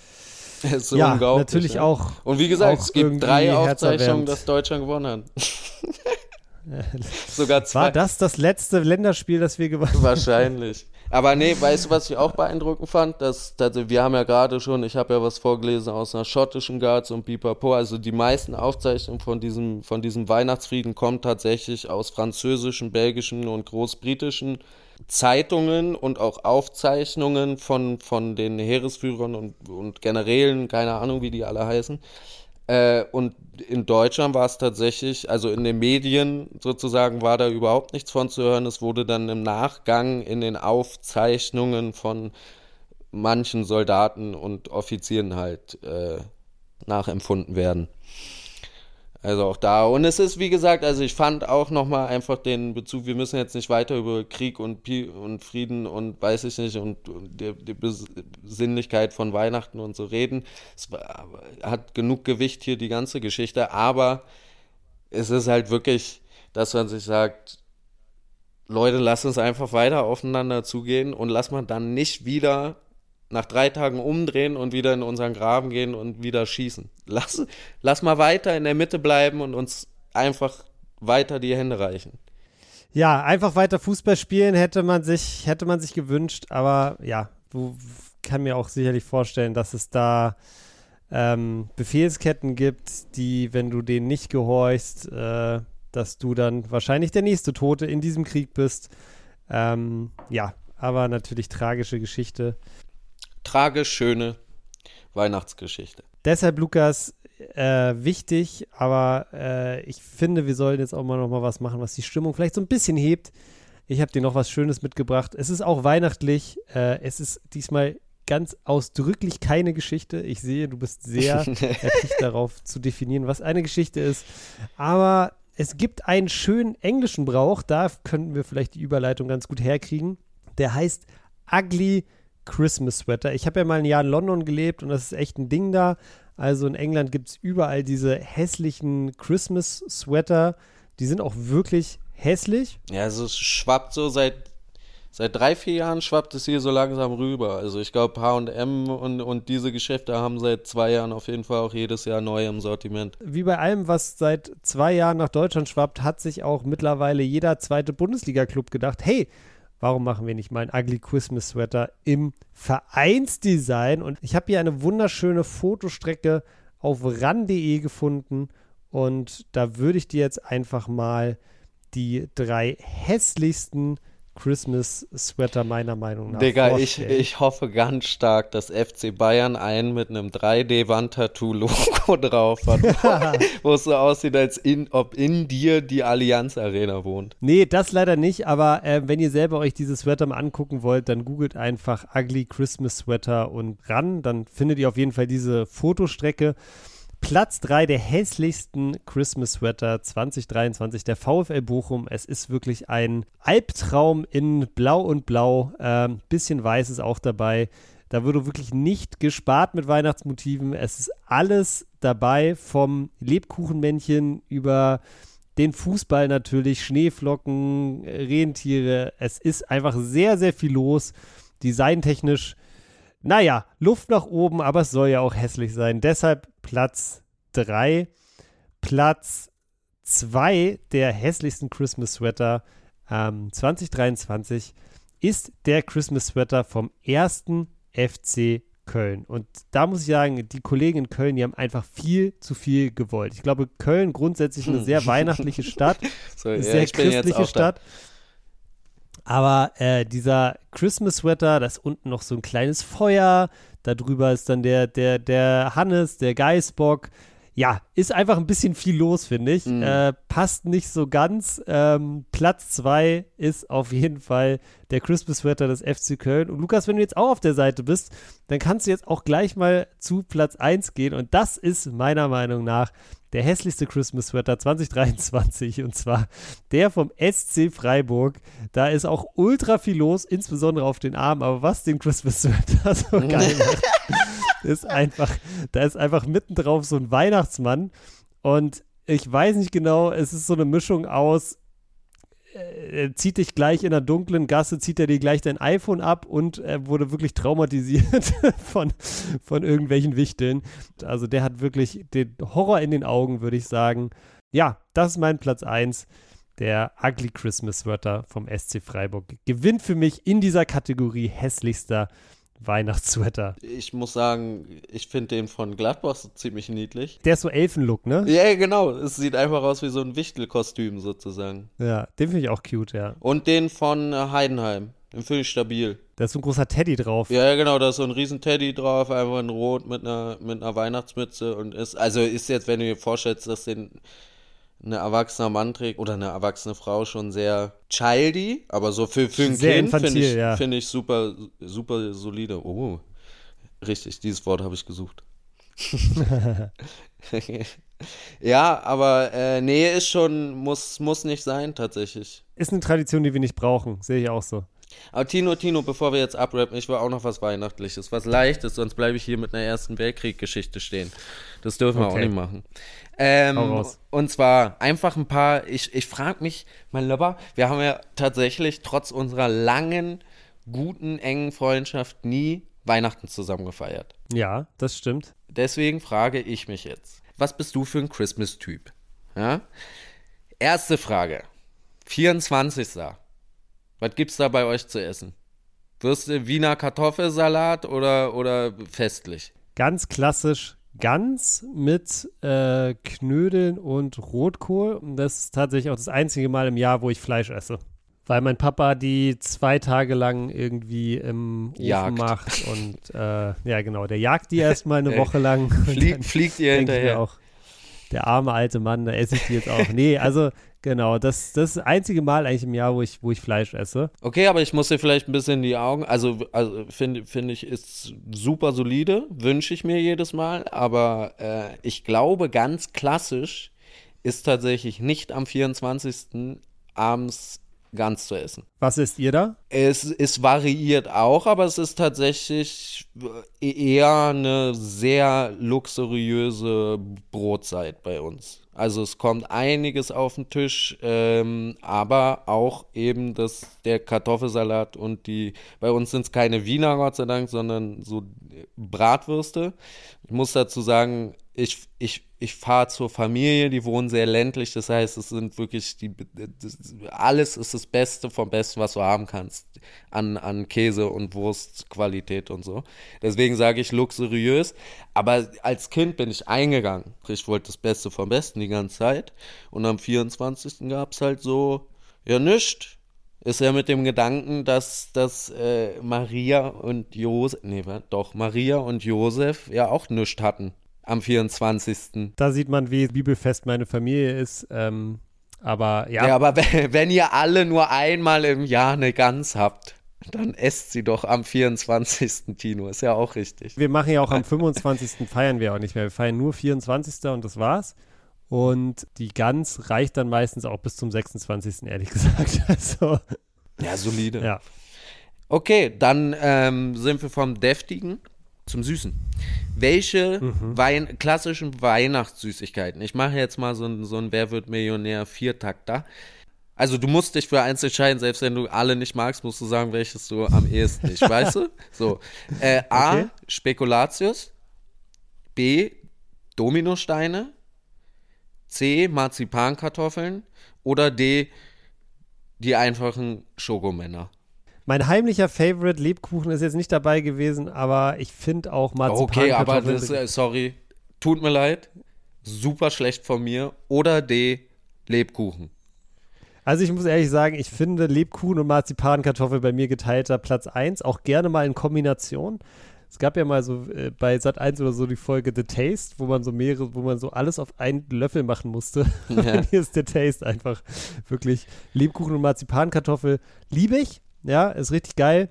(laughs) so ja, natürlich ja. auch. Und wie gesagt, es gibt drei Aufzeichnungen, dass Deutschland gewonnen hat. (laughs) Sogar zwei. War das das letzte Länderspiel, das wir gewonnen haben? Wahrscheinlich. Aber nee, weißt du, was ich auch beeindruckend fand? Dass, also wir haben ja gerade schon, ich habe ja was vorgelesen aus einer schottischen Guards und Pipapo. Also die meisten Aufzeichnungen von diesem, von diesem Weihnachtsfrieden kommen tatsächlich aus französischen, belgischen und großbritischen Zeitungen und auch Aufzeichnungen von, von den Heeresführern und, und Generälen, keine Ahnung, wie die alle heißen. Äh, und in Deutschland war es tatsächlich, also in den Medien sozusagen war da überhaupt nichts von zu hören. Es wurde dann im Nachgang in den Aufzeichnungen von manchen Soldaten und Offizieren halt äh, nachempfunden werden. Also auch da. Und es ist, wie gesagt, also ich fand auch nochmal einfach den Bezug, wir müssen jetzt nicht weiter über Krieg und, und Frieden und weiß ich nicht und, und die, die Besinnlichkeit von Weihnachten und so reden. Es war, hat genug Gewicht hier, die ganze Geschichte, aber es ist halt wirklich, dass man sich sagt, Leute, lass uns einfach weiter aufeinander zugehen und lass mal dann nicht wieder nach drei Tagen umdrehen und wieder in unseren Graben gehen und wieder schießen. Lass, lass mal weiter in der Mitte bleiben und uns einfach weiter die Hände reichen. Ja, einfach weiter Fußball spielen hätte man sich, hätte man sich gewünscht, aber ja, du kann mir auch sicherlich vorstellen, dass es da ähm, Befehlsketten gibt, die, wenn du denen nicht gehorchst, äh, dass du dann wahrscheinlich der nächste Tote in diesem Krieg bist. Ähm, ja, aber natürlich tragische Geschichte. Tragisch schöne Weihnachtsgeschichte. Deshalb, Lukas, äh, wichtig, aber äh, ich finde, wir sollen jetzt auch mal noch mal was machen, was die Stimmung vielleicht so ein bisschen hebt. Ich habe dir noch was Schönes mitgebracht. Es ist auch weihnachtlich. Äh, es ist diesmal ganz ausdrücklich keine Geschichte. Ich sehe, du bist sehr (laughs) erpicht darauf zu definieren, was eine Geschichte ist. Aber es gibt einen schönen englischen Brauch, da könnten wir vielleicht die Überleitung ganz gut herkriegen. Der heißt Ugly Christmas Sweater. Ich habe ja mal ein Jahr in London gelebt und das ist echt ein Ding da. Also in England gibt es überall diese hässlichen Christmas Sweater. Die sind auch wirklich hässlich. Ja, also es schwappt so seit seit drei, vier Jahren schwappt es hier so langsam rüber. Also ich glaube, HM und, und diese Geschäfte haben seit zwei Jahren auf jeden Fall auch jedes Jahr neu im Sortiment. Wie bei allem, was seit zwei Jahren nach Deutschland schwappt, hat sich auch mittlerweile jeder zweite Bundesliga-Club gedacht, hey, warum machen wir nicht mal ein Ugly Christmas Sweater im Vereinsdesign? Und ich habe hier eine wunderschöne Fotostrecke auf ran.de gefunden und da würde ich dir jetzt einfach mal die drei hässlichsten Christmas Sweater meiner Meinung nach. Digga, ich, ich hoffe ganz stark, dass FC Bayern einen mit einem 3D-Wand-Tattoo-Logo (laughs) drauf hat, (laughs) wo es so aussieht, als in, ob in dir die Allianz Arena wohnt. Nee, das leider nicht, aber äh, wenn ihr selber euch diese Sweater mal angucken wollt, dann googelt einfach Ugly Christmas Sweater und ran, dann findet ihr auf jeden Fall diese Fotostrecke. Platz 3 der hässlichsten Christmas Sweater 2023, der VfL Bochum. Es ist wirklich ein Albtraum in Blau und Blau. Ähm, bisschen Weiß ist auch dabei. Da wurde wirklich nicht gespart mit Weihnachtsmotiven. Es ist alles dabei, vom Lebkuchenmännchen über den Fußball natürlich, Schneeflocken, Rentiere. Es ist einfach sehr, sehr viel los. Designtechnisch naja, Luft nach oben, aber es soll ja auch hässlich sein. Deshalb Platz 3. Platz 2 der hässlichsten Christmas Sweater ähm, 2023 ist der Christmas Sweater vom ersten FC Köln. Und da muss ich sagen, die Kollegen in Köln, die haben einfach viel zu viel gewollt. Ich glaube, Köln grundsätzlich eine sehr weihnachtliche Stadt, (laughs) so, eine ja, sehr christliche Stadt. Da. Aber äh, dieser Christmas Sweater, da ist unten noch so ein kleines Feuer. Da drüber ist dann der, der, der Hannes, der Geißbock. Ja, ist einfach ein bisschen viel los, finde ich. Mhm. Äh, passt nicht so ganz. Ähm, Platz 2 ist auf jeden Fall der Christmas Sweater des FC Köln. Und Lukas, wenn du jetzt auch auf der Seite bist, dann kannst du jetzt auch gleich mal zu Platz 1 gehen. Und das ist meiner Meinung nach der hässlichste Christmas Sweater 2023 und zwar der vom SC Freiburg. Da ist auch ultra viel los, insbesondere auf den Armen, aber was den Christmas Sweater (laughs) so geil macht, ist einfach, da ist einfach mittendrauf so ein Weihnachtsmann und ich weiß nicht genau, es ist so eine Mischung aus er zieht dich gleich in der dunklen Gasse, zieht er dir gleich dein iPhone ab und er wurde wirklich traumatisiert (laughs) von, von irgendwelchen Wichteln. Also der hat wirklich den Horror in den Augen, würde ich sagen. Ja, das ist mein Platz 1. Der Ugly Christmas Wörter vom SC Freiburg gewinnt für mich in dieser Kategorie hässlichster Weihnachtssweater. Ich muss sagen, ich finde den von Gladbach so ziemlich niedlich. Der ist so Elfenlook, ne? Ja, genau. Es sieht einfach aus wie so ein Wichtelkostüm sozusagen. Ja, den finde ich auch cute, ja. Und den von äh, Heidenheim. Den finde ich stabil. Da ist so ein großer Teddy drauf. Ja, genau, da ist so ein riesen Teddy drauf, einfach in Rot mit einer, mit einer Weihnachtsmütze und ist, also ist jetzt, wenn du dir vorstellst, dass den ein erwachsener Mann trägt oder eine erwachsene Frau schon sehr childy, aber so für, für ein sehr Kind finde ich, ja. find ich super, super solide. Oh, richtig, dieses Wort habe ich gesucht. (laughs) ja, aber äh, Nähe ist schon, muss, muss nicht sein tatsächlich. Ist eine Tradition, die wir nicht brauchen, sehe ich auch so. Aber Tino, Tino, bevor wir jetzt abrappen, ich will auch noch was Weihnachtliches, was Leichtes, sonst bleibe ich hier mit einer Ersten Weltkrieg-Geschichte stehen. Das dürfen wir Okay. auch nicht machen. Ähm, und zwar einfach ein paar, ich, ich frage mich, mein Lieber, wir haben ja tatsächlich trotz unserer langen, guten, engen Freundschaft nie Weihnachten zusammen gefeiert. Ja, das stimmt. Deswegen frage ich mich jetzt, was bist du für ein Christmas-Typ? Ja? Erste Frage. 24. Was gibt's da bei euch zu essen? Wirst du Wiener Kartoffelsalat oder, oder festlich? Ganz klassisch Gans mit äh, Knödeln und Rotkohl. Und das ist tatsächlich auch das einzige Mal im Jahr, wo ich Fleisch esse. Weil mein Papa die zwei Tage lang irgendwie im Ofen Jagt. macht und äh, ja genau, der jagt die erstmal eine (laughs) Woche lang. Und Flie dann fliegt ihr hinterher? auch, der arme alte Mann, da esse ich die jetzt auch. Nee, also genau, das, ist das einzige Mal eigentlich im Jahr, wo ich, wo ich Fleisch esse. Okay, aber ich muss dir vielleicht ein bisschen in die Augen, also, also finde find ich, ist super solide, wünsche ich mir jedes Mal, aber äh, ich glaube, ganz klassisch ist tatsächlich nicht am 24. abends ganz zu essen. Was isst ihr da? Es, es variiert auch, aber es ist tatsächlich äh, eher eine sehr luxuriöse Brotzeit bei uns. Also es kommt einiges auf den Tisch, ähm, aber auch eben das, der Kartoffelsalat und die, bei uns sind es keine Wiener, Gott sei Dank, sondern so Bratwürste. Ich muss dazu sagen, ich, ich, ich fahre zur Familie, die wohnen sehr ländlich, das heißt, es sind wirklich die, das, alles ist das Beste vom Besten, was du haben kannst an, an Käse und Wurstqualität und so. Deswegen sage ich luxuriös, aber als Kind bin ich eingegangen. Ich wollte das Beste vom Besten die ganze Zeit und am 24. gab es halt so, ja, nischt. Ist ja mit dem Gedanken, dass, dass äh, Maria und Josef, nee, doch, Maria und Josef ja auch nischt hatten am 24. Da sieht man, wie bibelfest meine Familie ist. Ähm, aber ja, Ja, aber wenn, ihr alle nur einmal im Jahr eine Gans habt, dann esst sie doch am 24. Tino. Ist ja auch richtig. wir machen ja auch am (laughs) 25. feiern wir auch nicht mehr. Wir feiern nur 24. und das war's. Und die Gans reicht dann meistens auch bis zum 26. ehrlich (laughs) gesagt. Also, Ja, solide. ja. Okay, dann ähm, sind wir vom Deftigen zum Süßen. Welche Wein klassischen Weihnachtssüßigkeiten? Ich mache jetzt mal so ein, so ein Wer wird Millionär Viertakter. Also du musst dich für eins entscheiden, selbst wenn du alle nicht magst, musst du sagen, welches du am ehesten nicht, weißt du? (laughs) So. Äh, A, Okay. Spekulatius. B, Dominosteine. C, Marzipankartoffeln. Oder D, die einfachen Schokomänner. Mein heimlicher Favorite Lebkuchen ist jetzt nicht dabei gewesen, aber ich finde auch Marzipan. Okay, aber das, äh, sorry, tut mir leid, super schlecht von mir. Oder D, Lebkuchen. Also ich muss ehrlich sagen, ich finde Lebkuchen und Marzipankartoffel bei mir geteilter Platz 1, auch gerne mal in Kombination. Es gab ja mal so äh, bei Sat 1 oder so die Folge The Taste, wo man so mehrere, wo man so alles auf einen Löffel machen musste. Ja. (laughs) Hier ist The Taste einfach wirklich Lebkuchen und Marzipankartoffel liebe ich. Ja, ist richtig geil.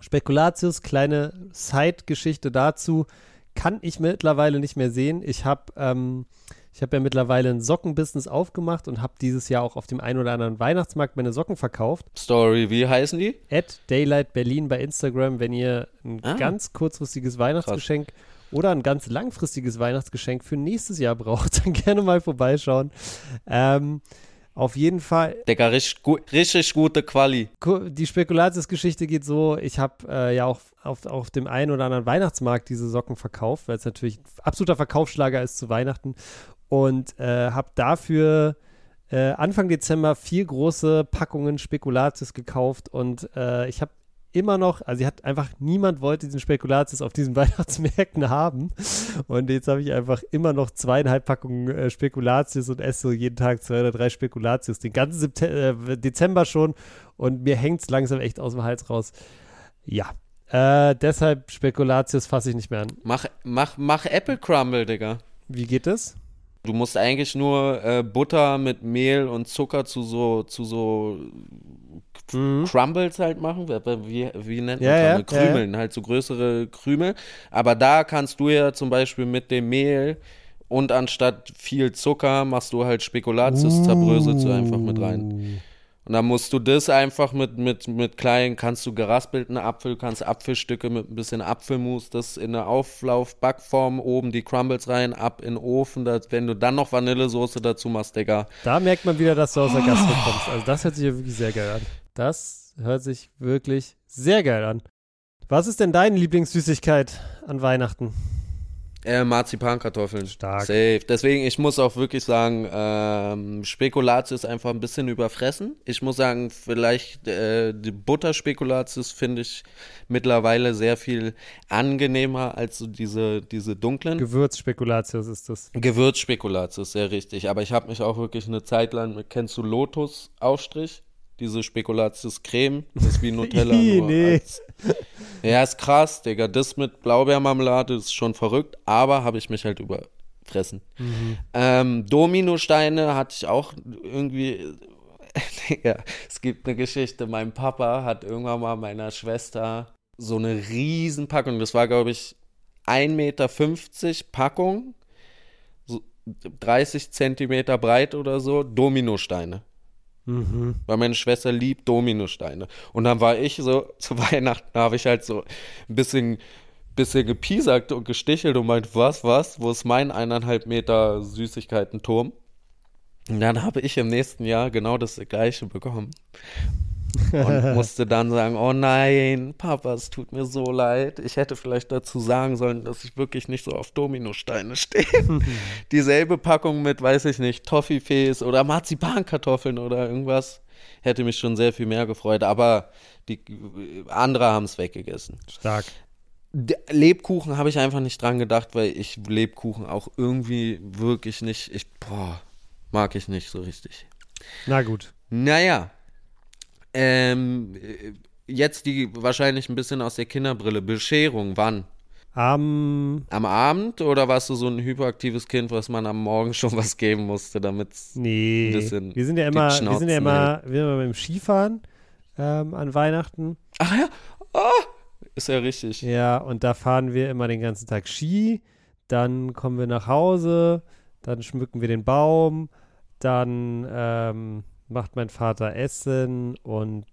Spekulatius, kleine Side-Geschichte dazu, kann ich mittlerweile nicht mehr sehen. Ich habe ähm, ich habe ja mittlerweile ein Sockenbusiness aufgemacht und habe dieses Jahr auch auf dem einen oder anderen Weihnachtsmarkt meine Socken verkauft. Story, wie heißen die? At Daylight Berlin bei Instagram, wenn ihr ein Ah. ganz kurzfristiges Weihnachtsgeschenk oder ein ganz langfristiges Weihnachtsgeschenk für nächstes Jahr braucht, (laughs) dann gerne mal vorbeischauen. Ähm, auf jeden Fall, Digga, richtig, richtig gute Quali. Die Spekulatius-Geschichte geht so, ich habe äh, ja auch auf, auf dem einen oder anderen Weihnachtsmarkt diese Socken verkauft, weil es natürlich ein absoluter Verkaufsschlager ist zu Weihnachten und äh, habe dafür äh, Anfang Dezember vier große Packungen Spekulatius gekauft und äh, ich habe immer noch, also sie hat einfach, niemand wollte diesen Spekulatius auf diesen (laughs) Weihnachtsmärkten haben und jetzt habe ich einfach immer noch zweieinhalb Packungen äh, Spekulatius und esse so jeden Tag zwei oder drei Spekulatius, den ganzen Septe äh, Dezember schon und mir hängt es langsam echt aus dem Hals raus. Ja, äh, deshalb Spekulatius fasse ich nicht mehr an. Mach, mach, mach Apple Crumble, Digga. Wie geht es? Du musst eigentlich nur äh, Butter mit Mehl und Zucker zu so, zu so Crumbles halt machen. Wie, wie, nennt man Ja, ja, Crumble? Krümeln, halt so größere Krümel. Aber da kannst du ja zum Beispiel mit dem Mehl und anstatt viel Zucker machst du halt Spekulatius, zerbröselst du einfach mit rein. Und dann musst du das einfach mit, mit, mit kleinen, kannst du geraspelten Apfel, kannst Apfelstücke mit ein bisschen Apfelmus, das in eine Auflauf-Backform, oben die Crumbles rein, ab in den Ofen. Das, wenn du dann noch Vanillesoße dazu machst, Digga. Da merkt man wieder, dass du aus der Gastro kommst. Also das hört sich ja wirklich sehr geil an. Das hört sich wirklich sehr geil an. Was ist denn deine Lieblingssüßigkeit an Weihnachten? Äh, Marzipankartoffeln. Stark. Safe. Deswegen, ich muss auch wirklich sagen, ähm, Spekulatius ist einfach ein bisschen überfressen. Ich muss sagen, vielleicht äh, die Butterspekulatius finde ich mittlerweile sehr viel angenehmer als so diese, diese dunklen. Gewürzspekulatius ist das. Gewürzspekulatius, sehr richtig. Aber ich habe mich auch wirklich eine Zeit lang, mit, kennst du Lotus-Aufstrich? Diese Spekulatius-Creme, das ist wie Nutella. (laughs) Nur nee. als, ja, ist krass, Digga. Das mit Blaubeermarmelade ist schon verrückt, aber habe ich mich halt überfressen. Mhm. Ähm, Dominosteine hatte ich auch irgendwie. (laughs) Digga, es gibt eine Geschichte. Mein Papa hat irgendwann mal meiner Schwester so eine Riesenpackung, das war, glaube ich, 1,50 Meter Packung, so 30 Zentimeter breit oder so, Dominosteine. Mhm. Weil meine Schwester liebt Dominosteine. Und dann war ich so, (laughs) zu Weihnachten habe ich halt so ein bisschen, bisschen gepiesackt und gestichelt und meint, was, was? Wo ist mein eineinhalb Meter Süßigkeiten-Turm? Und dann habe ich im nächsten Jahr genau das gleiche bekommen. Und (laughs) musste dann sagen, oh nein, Papa, es tut mir so leid. Ich hätte vielleicht dazu sagen sollen, dass ich wirklich nicht so auf Dominosteine stehe. (laughs) Dieselbe Packung mit, weiß ich nicht, Toffifees oder Marzipankartoffeln oder irgendwas. Hätte mich schon sehr viel mehr gefreut, aber die andere haben es weggegessen. Stark. Lebkuchen habe ich einfach nicht dran gedacht, weil ich Lebkuchen auch irgendwie wirklich nicht, ich, boah, mag ich nicht so richtig. Na gut. Naja, ähm, äh, jetzt die wahrscheinlich ein bisschen aus der Kinderbrille. Bescherung, wann? Am. Am Abend oder warst du so ein hyperaktives Kind, was man am Morgen (laughs) schon was geben musste, damit Nee. Ein bisschen Wir sind ja immer, wir sind ja immer, wir sind immer beim Skifahren ähm, an Weihnachten. Ach ja, oh, ist ja richtig. Ja, und da fahren wir immer den ganzen Tag Ski. Dann kommen wir nach Hause, dann schmücken wir den Baum, dann ähm, macht mein Vater Essen und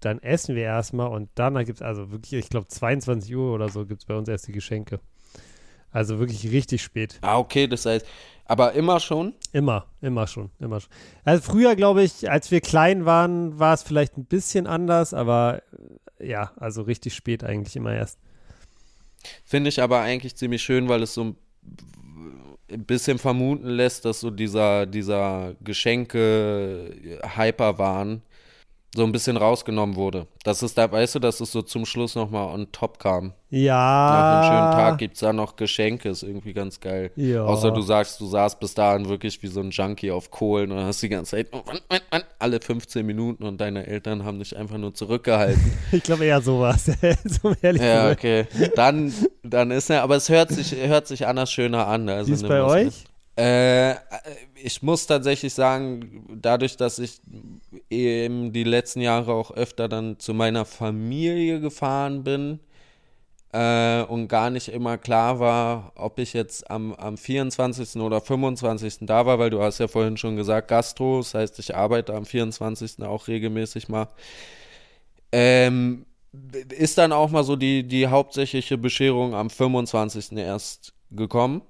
dann essen wir erstmal und dann gibt es also wirklich, ich glaube 22 Uhr oder so gibt es bei uns erst die Geschenke. Also wirklich richtig spät. Ah, okay, das heißt, aber immer schon? Immer, immer schon, immer schon. Also früher, glaube ich, als wir klein waren, war es vielleicht ein bisschen anders, aber äh, ja, also richtig spät eigentlich immer erst. Finde ich aber eigentlich ziemlich schön, weil es so ein bisschen vermuten lässt, dass so dieser, dieser Geschenke-Hyper-Wahn so ein bisschen rausgenommen wurde. Das ist da, weißt du, dass es so zum Schluss nochmal on top kam. Ja. Nach einem schönen Tag gibt es da noch Geschenke, ist irgendwie ganz geil. Ja. Außer du sagst, du saßt bis dahin wirklich wie so ein Junkie auf Kohlen und hast die ganze Zeit oh, alle 15 Minuten und deine Eltern haben dich einfach nur zurückgehalten. (laughs) Ich glaube eher sowas, (laughs) so ehrlich ja, okay. Dann, dann ist er, aber es hört sich, hört sich anders schöner an. Also Wie ist bei euch? mit. Äh, ich muss tatsächlich sagen, dadurch, dass ich eben die letzten Jahre auch öfter dann zu meiner Familie gefahren bin äh, und gar nicht immer klar war, ob ich jetzt am, am 24. oder 25. da war, weil du hast ja vorhin schon gesagt, Gastro, das heißt, ich arbeite am 24. auch regelmäßig mal. Ähm, ist dann auch mal so die, die hauptsächliche Bescherung am 25. erst gekommen.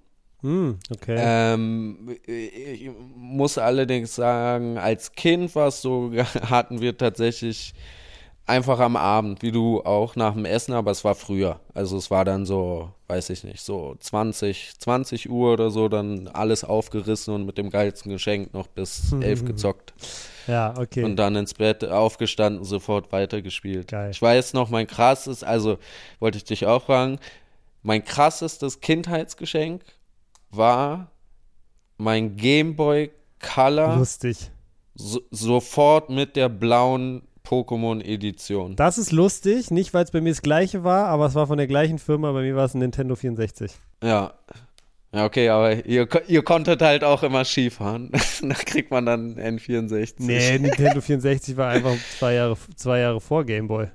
Hm, okay. Ähm, ich muss allerdings sagen, als Kind war es so, (laughs) hatten wir tatsächlich einfach am Abend, wie du auch nach dem Essen, aber es war früher. Also es war dann so, weiß ich nicht, so 20, 20 Uhr oder so, dann alles aufgerissen und mit dem geilsten Geschenk noch bis (laughs) elf gezockt. ja, okay. Und dann ins Bett aufgestanden, sofort weitergespielt. Geil. Ich weiß noch, mein krasses, also wollte ich dich auch fragen, mein krassestes Kindheitsgeschenk war mein Gameboy Color Lustig. so, sofort mit der blauen Pokémon-Edition. Das ist lustig, nicht weil es bei mir das gleiche war, aber es war von der gleichen Firma, bei mir war es ein Nintendo 64. Ja. Ja, okay, aber ihr, ihr konntet halt auch immer Skifahren. (laughs) da kriegt man dann N64. Nee, Nintendo 64 war einfach zwei Jahre, zwei Jahre vor Game Boy.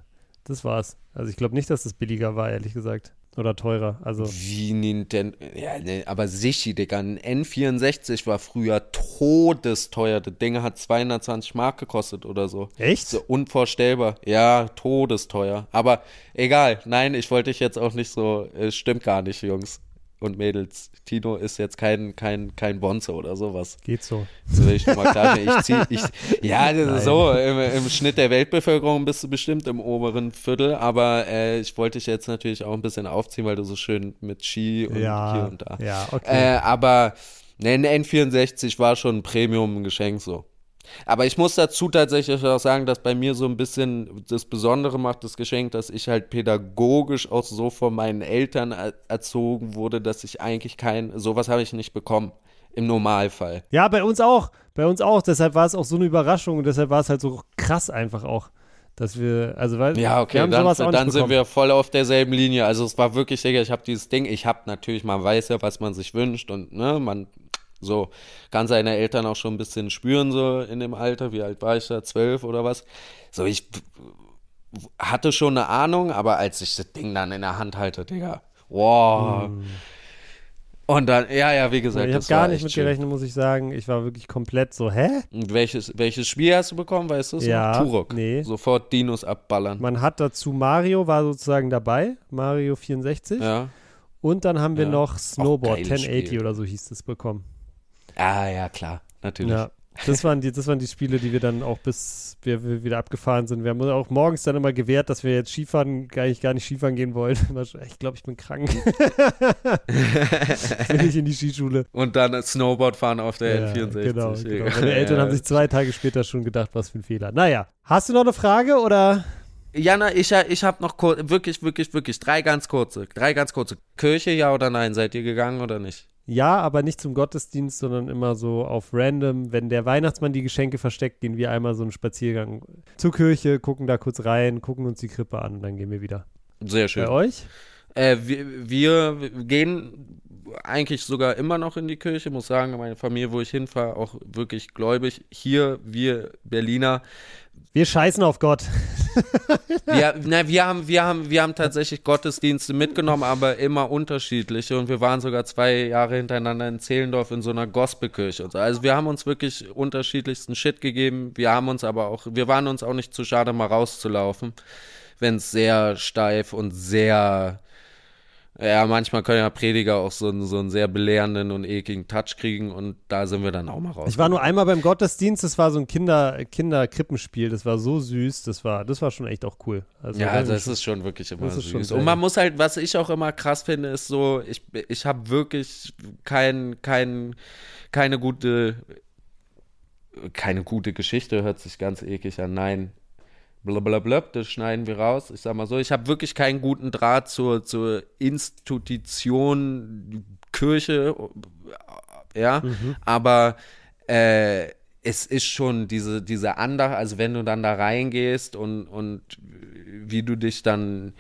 Das war's. Also ich glaube nicht, dass das billiger war, ehrlich gesagt. Oder teurer. Also. Wie Nintendo. Ja, ne, aber sicher, Digga. Ein N64 war früher todesteuer. Das Ding hat 220 Mark gekostet oder so. Echt? So unvorstellbar. Ja, todesteuer. Aber egal. Nein, ich wollte dich jetzt auch nicht so. Es stimmt gar nicht, Jungs und Mädels. Tino ist jetzt kein, kein, kein Bonze oder sowas. Geht so. So will ich schon mal klar ich zieh, ich, Ja, das ist so. Im, Im, Schnitt der Weltbevölkerung bist du bestimmt im oberen Viertel, aber äh, ich wollte dich jetzt natürlich auch ein bisschen aufziehen, weil du so schön mit Ski und ja, hier und da. Ja, okay. Äh, aber ne, ein N64 war schon ein Premium-Geschenk so. Aber ich muss dazu tatsächlich auch sagen, dass bei mir so ein bisschen das Besondere macht, das Geschenk, dass ich halt pädagogisch auch so von meinen Eltern er erzogen wurde, dass ich eigentlich kein, sowas habe ich nicht bekommen. Im Normalfall. Ja, bei uns auch. Bei uns auch. Deshalb war es auch so eine Überraschung und deshalb war es halt so krass einfach auch. Dass wir, also weil ja, okay, dann, dann sind wir voll auf derselben Linie. Also es war wirklich, ich habe dieses Ding, ich habe natürlich, man weiß ja, was man sich wünscht und ne, man so kann seine Eltern auch schon ein bisschen spüren, so in dem Alter. Wie alt war ich da? Zwölf oder was? So, ich hatte schon eine Ahnung, aber als ich das Ding dann in der Hand halte, Digga, wow. Mm. Und dann, ja, ja, wie gesagt, ich habe gar nicht mit gerechnet, muss ich sagen. Ich war wirklich komplett so, hä? Und welches, welches Spiel hast du bekommen, weißt du? Ja, Turok. Nee. Sofort Dinos abballern. Man hat dazu Mario, war sozusagen dabei, Mario 64. Ja. Und dann haben wir ja. noch Snowboard 1080 Spiel. oder so hieß es bekommen. Ah, ja, klar, natürlich. Ja, das waren, die, das waren die Spiele, die wir dann auch bis wir, wir wieder abgefahren sind. Wir haben uns auch morgens dann immer gewehrt, dass wir jetzt Skifahren, gar nicht, gar nicht Skifahren gehen wollen. (laughs) Ich glaube, ich bin krank. (laughs) bin ich in die Skischule. Und dann Snowboard fahren auf der ja, N64. Genau, (laughs) genau. Meine Eltern haben sich zwei Tage später schon gedacht, was für ein Fehler. Naja, hast du noch eine Frage oder? Jana, ich, ich habe noch wirklich, wirklich, wirklich drei ganz kurze, drei ganz kurze. Kirche, ja oder nein? Seid ihr gegangen oder nicht? Ja, aber nicht zum Gottesdienst, sondern immer so auf random. Wenn der Weihnachtsmann die Geschenke versteckt, gehen wir einmal so einen Spaziergang zur Kirche, gucken da kurz rein, gucken uns die Krippe an und dann gehen wir wieder. Sehr schön. Bei euch? Äh, wir, wir, gehen eigentlich sogar immer noch in die Kirche, muss sagen, meine Familie, wo ich hinfahre, auch wirklich gläubig. Hier, wir Berliner, wir scheißen auf Gott. (laughs) wir, na, wir, haben, wir, haben, wir haben tatsächlich Gottesdienste mitgenommen, aber immer unterschiedliche. Und wir waren sogar zwei Jahre hintereinander in Zehlendorf in so einer Gospelkirche. So. Also wir haben uns wirklich unterschiedlichsten Shit gegeben. Wir haben uns aber auch, wir waren uns auch nicht zu schade, mal rauszulaufen, wenn es sehr steif und sehr ja, manchmal können ja Prediger auch so einen, so einen sehr belehrenden und ekligen Touch kriegen und da sind wir dann auch mal raus. Ich war nur einmal beim Gottesdienst, das war so ein Kinder, Kinderkrippenspiel, das war so süß, das war, das war schon echt auch cool. Also, ja, also es ist schon wirklich immer süß. Und man muss halt, was ich auch immer krass finde, ist so, ich, ich habe wirklich kein, kein, keine gute, keine gute Geschichte, hört sich ganz eklig an, nein, blablabla, das schneiden wir raus. Ich sag mal so, ich habe wirklich keinen guten Draht zur, zur Institution Kirche, ja, mhm. aber äh, es ist schon diese, diese Andacht, also wenn du dann da reingehst und, und wie du dich dann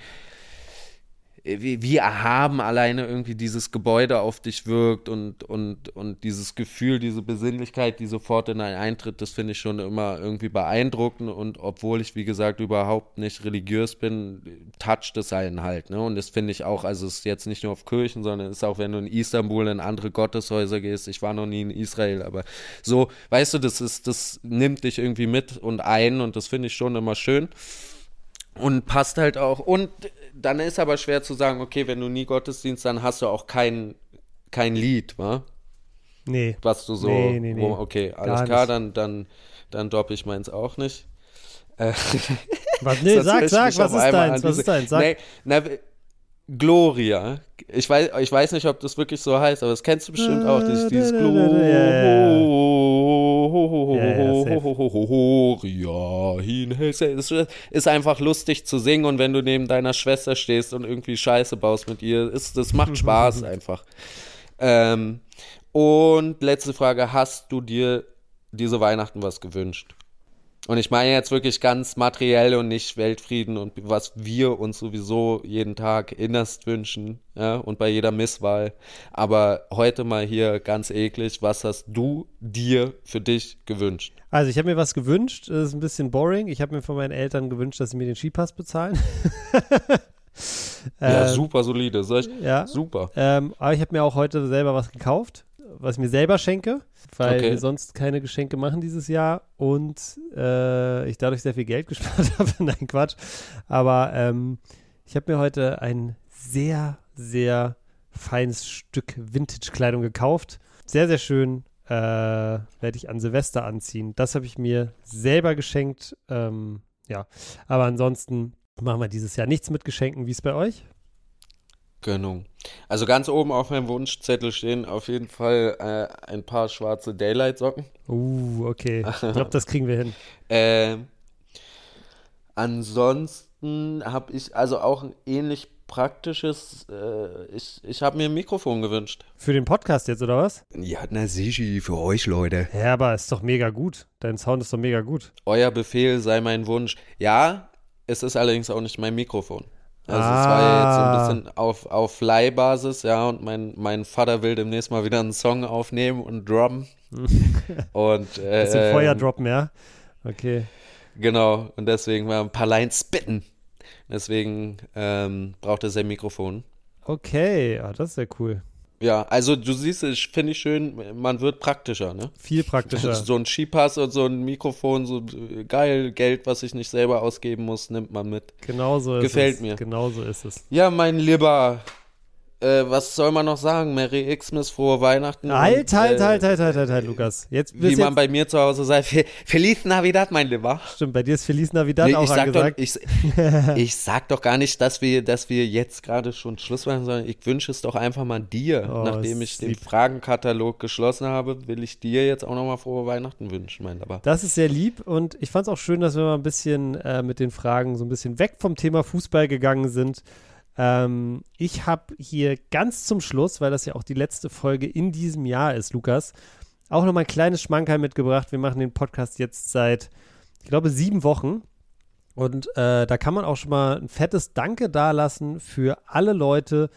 wie, wie erhaben alleine irgendwie dieses Gebäude auf dich wirkt und, und, und dieses Gefühl, diese Besinnlichkeit, die sofort in einen eintritt, das finde ich schon immer irgendwie beeindruckend und obwohl ich, wie gesagt, überhaupt nicht religiös bin, toucht es einen halt, ne? Und das finde ich auch, also es ist jetzt nicht nur auf Kirchen, sondern es ist auch, wenn du in Istanbul in andere Gotteshäuser gehst, ich war noch nie in Israel, aber so, weißt du, das ist, das nimmt dich irgendwie mit und ein und das finde ich schon immer schön und passt halt auch und dann ist aber schwer zu sagen, okay, wenn du nie Gottesdienst, dann hast du auch kein, kein Lied, wa? Nee. Was du so, nee, nee, nee. Okay, alles klar, dann, dann, dann droppe ich meins auch nicht. Äh, (laughs) was, nee, (laughs) sag, sag, was ist deins, was ist deins, sag. Nee, na, Gloria. Ich weiß, ich weiß nicht, ob das wirklich so heißt, aber das kennst du bestimmt auch, dieses, dieses (laughs) Gloria ist einfach lustig zu singen und wenn du neben deiner Schwester stehst und irgendwie Scheiße baust mit ihr, ist, das macht (laughs) Spaß einfach. Ähm, und letzte Frage, hast du dir diese Weihnachten was gewünscht? Und ich meine jetzt wirklich ganz materiell und nicht Weltfrieden und was wir uns sowieso jeden Tag innerst wünschen, ja, und bei jeder Misswahl. Aber heute mal hier ganz eklig, was hast du dir für dich gewünscht? Also ich habe mir was gewünscht, das ist ein bisschen boring. Ich habe mir von meinen Eltern gewünscht, dass sie mir den Skipass bezahlen. (laughs) Ja, Ähm, super solide. Soll ich, Ja. Super. Ähm, aber ich habe mir auch heute selber was gekauft, was ich mir selber schenke, weil Okay. wir sonst keine Geschenke machen dieses Jahr und äh, ich dadurch sehr viel Geld (laughs) gespart habe. Nein, Quatsch. Aber ähm, ich habe mir heute ein sehr, sehr feines Stück Vintage-Kleidung gekauft. Sehr, sehr schön. Äh, werde ich an Silvester anziehen. Das habe ich mir selber geschenkt. Ähm, ja, aber ansonsten machen wir dieses Jahr nichts mit Geschenken. Wie ist bei euch? Genau. Also ganz oben auf meinem Wunschzettel stehen auf jeden Fall äh, ein paar schwarze Daylight-Socken. Uh, okay. Ich glaube, das kriegen wir hin. (laughs) Ähm, ansonsten habe ich also auch ein ähnlich praktisches, äh, ich, ich habe mir ein Mikrofon gewünscht. Für den Podcast jetzt, oder was? Ja, na sicher, für euch Leute. Ja, aber ist doch mega gut. Dein Sound ist doch mega gut. Euer Befehl sei mein Wunsch. Ja, es ist allerdings auch nicht mein Mikrofon. Also es Ah. war ja jetzt so ein bisschen auf, auf Leihbasis, ja, und mein, mein Vater will demnächst mal wieder einen Song aufnehmen und droppen. (laughs) und äh, Bisschen Feuer droppen, ja? Okay. Genau, und deswegen mal ein paar Lines spitten. Deswegen ähm, braucht er sein Mikrofon. Okay, ah, das ist ja cool. Ja, also du siehst, ich finde ich schön, man wird praktischer, ne? Viel praktischer. (laughs) So ein Skipass und so ein Mikrofon, so geil, Geld, was ich nicht selber ausgeben muss, nimmt man mit. Genauso ist Gefällt es. mir. Genauso ist es. Ja, mein Lieber, äh, was soll man noch sagen? Merry Xmas, frohe Weihnachten. Halt, und, halt, äh, halt, halt, halt, halt, halt, Lukas. Jetzt Wie man jetzt, bei mir zu Hause sagt, Fe- Feliz Navidad, mein Lieber. stimmt, bei dir ist Feliz Navidad Nee, auch ich, sag doch, ich, ich sag doch gar nicht, dass wir, dass wir jetzt gerade schon Schluss machen, sondern ich wünsche es doch einfach mal dir. Oh, Nachdem ich den. Fragenkatalog geschlossen habe, will ich dir jetzt auch nochmal frohe Weihnachten wünschen, mein Lieber. Das ist sehr lieb und ich fand es auch schön, dass wir mal ein bisschen äh, mit den Fragen so ein bisschen weg vom Thema Fußball gegangen sind. Ähm, ich habe hier ganz zum Schluss, weil das ja auch die letzte Folge in diesem Jahr ist, Lukas, auch nochmal ein kleines Schmankerl mitgebracht. Wir machen den Podcast jetzt seit, ich glaube, sieben Wochen. Und äh, da kann man auch schon mal ein fettes Danke dalassen für alle Leute,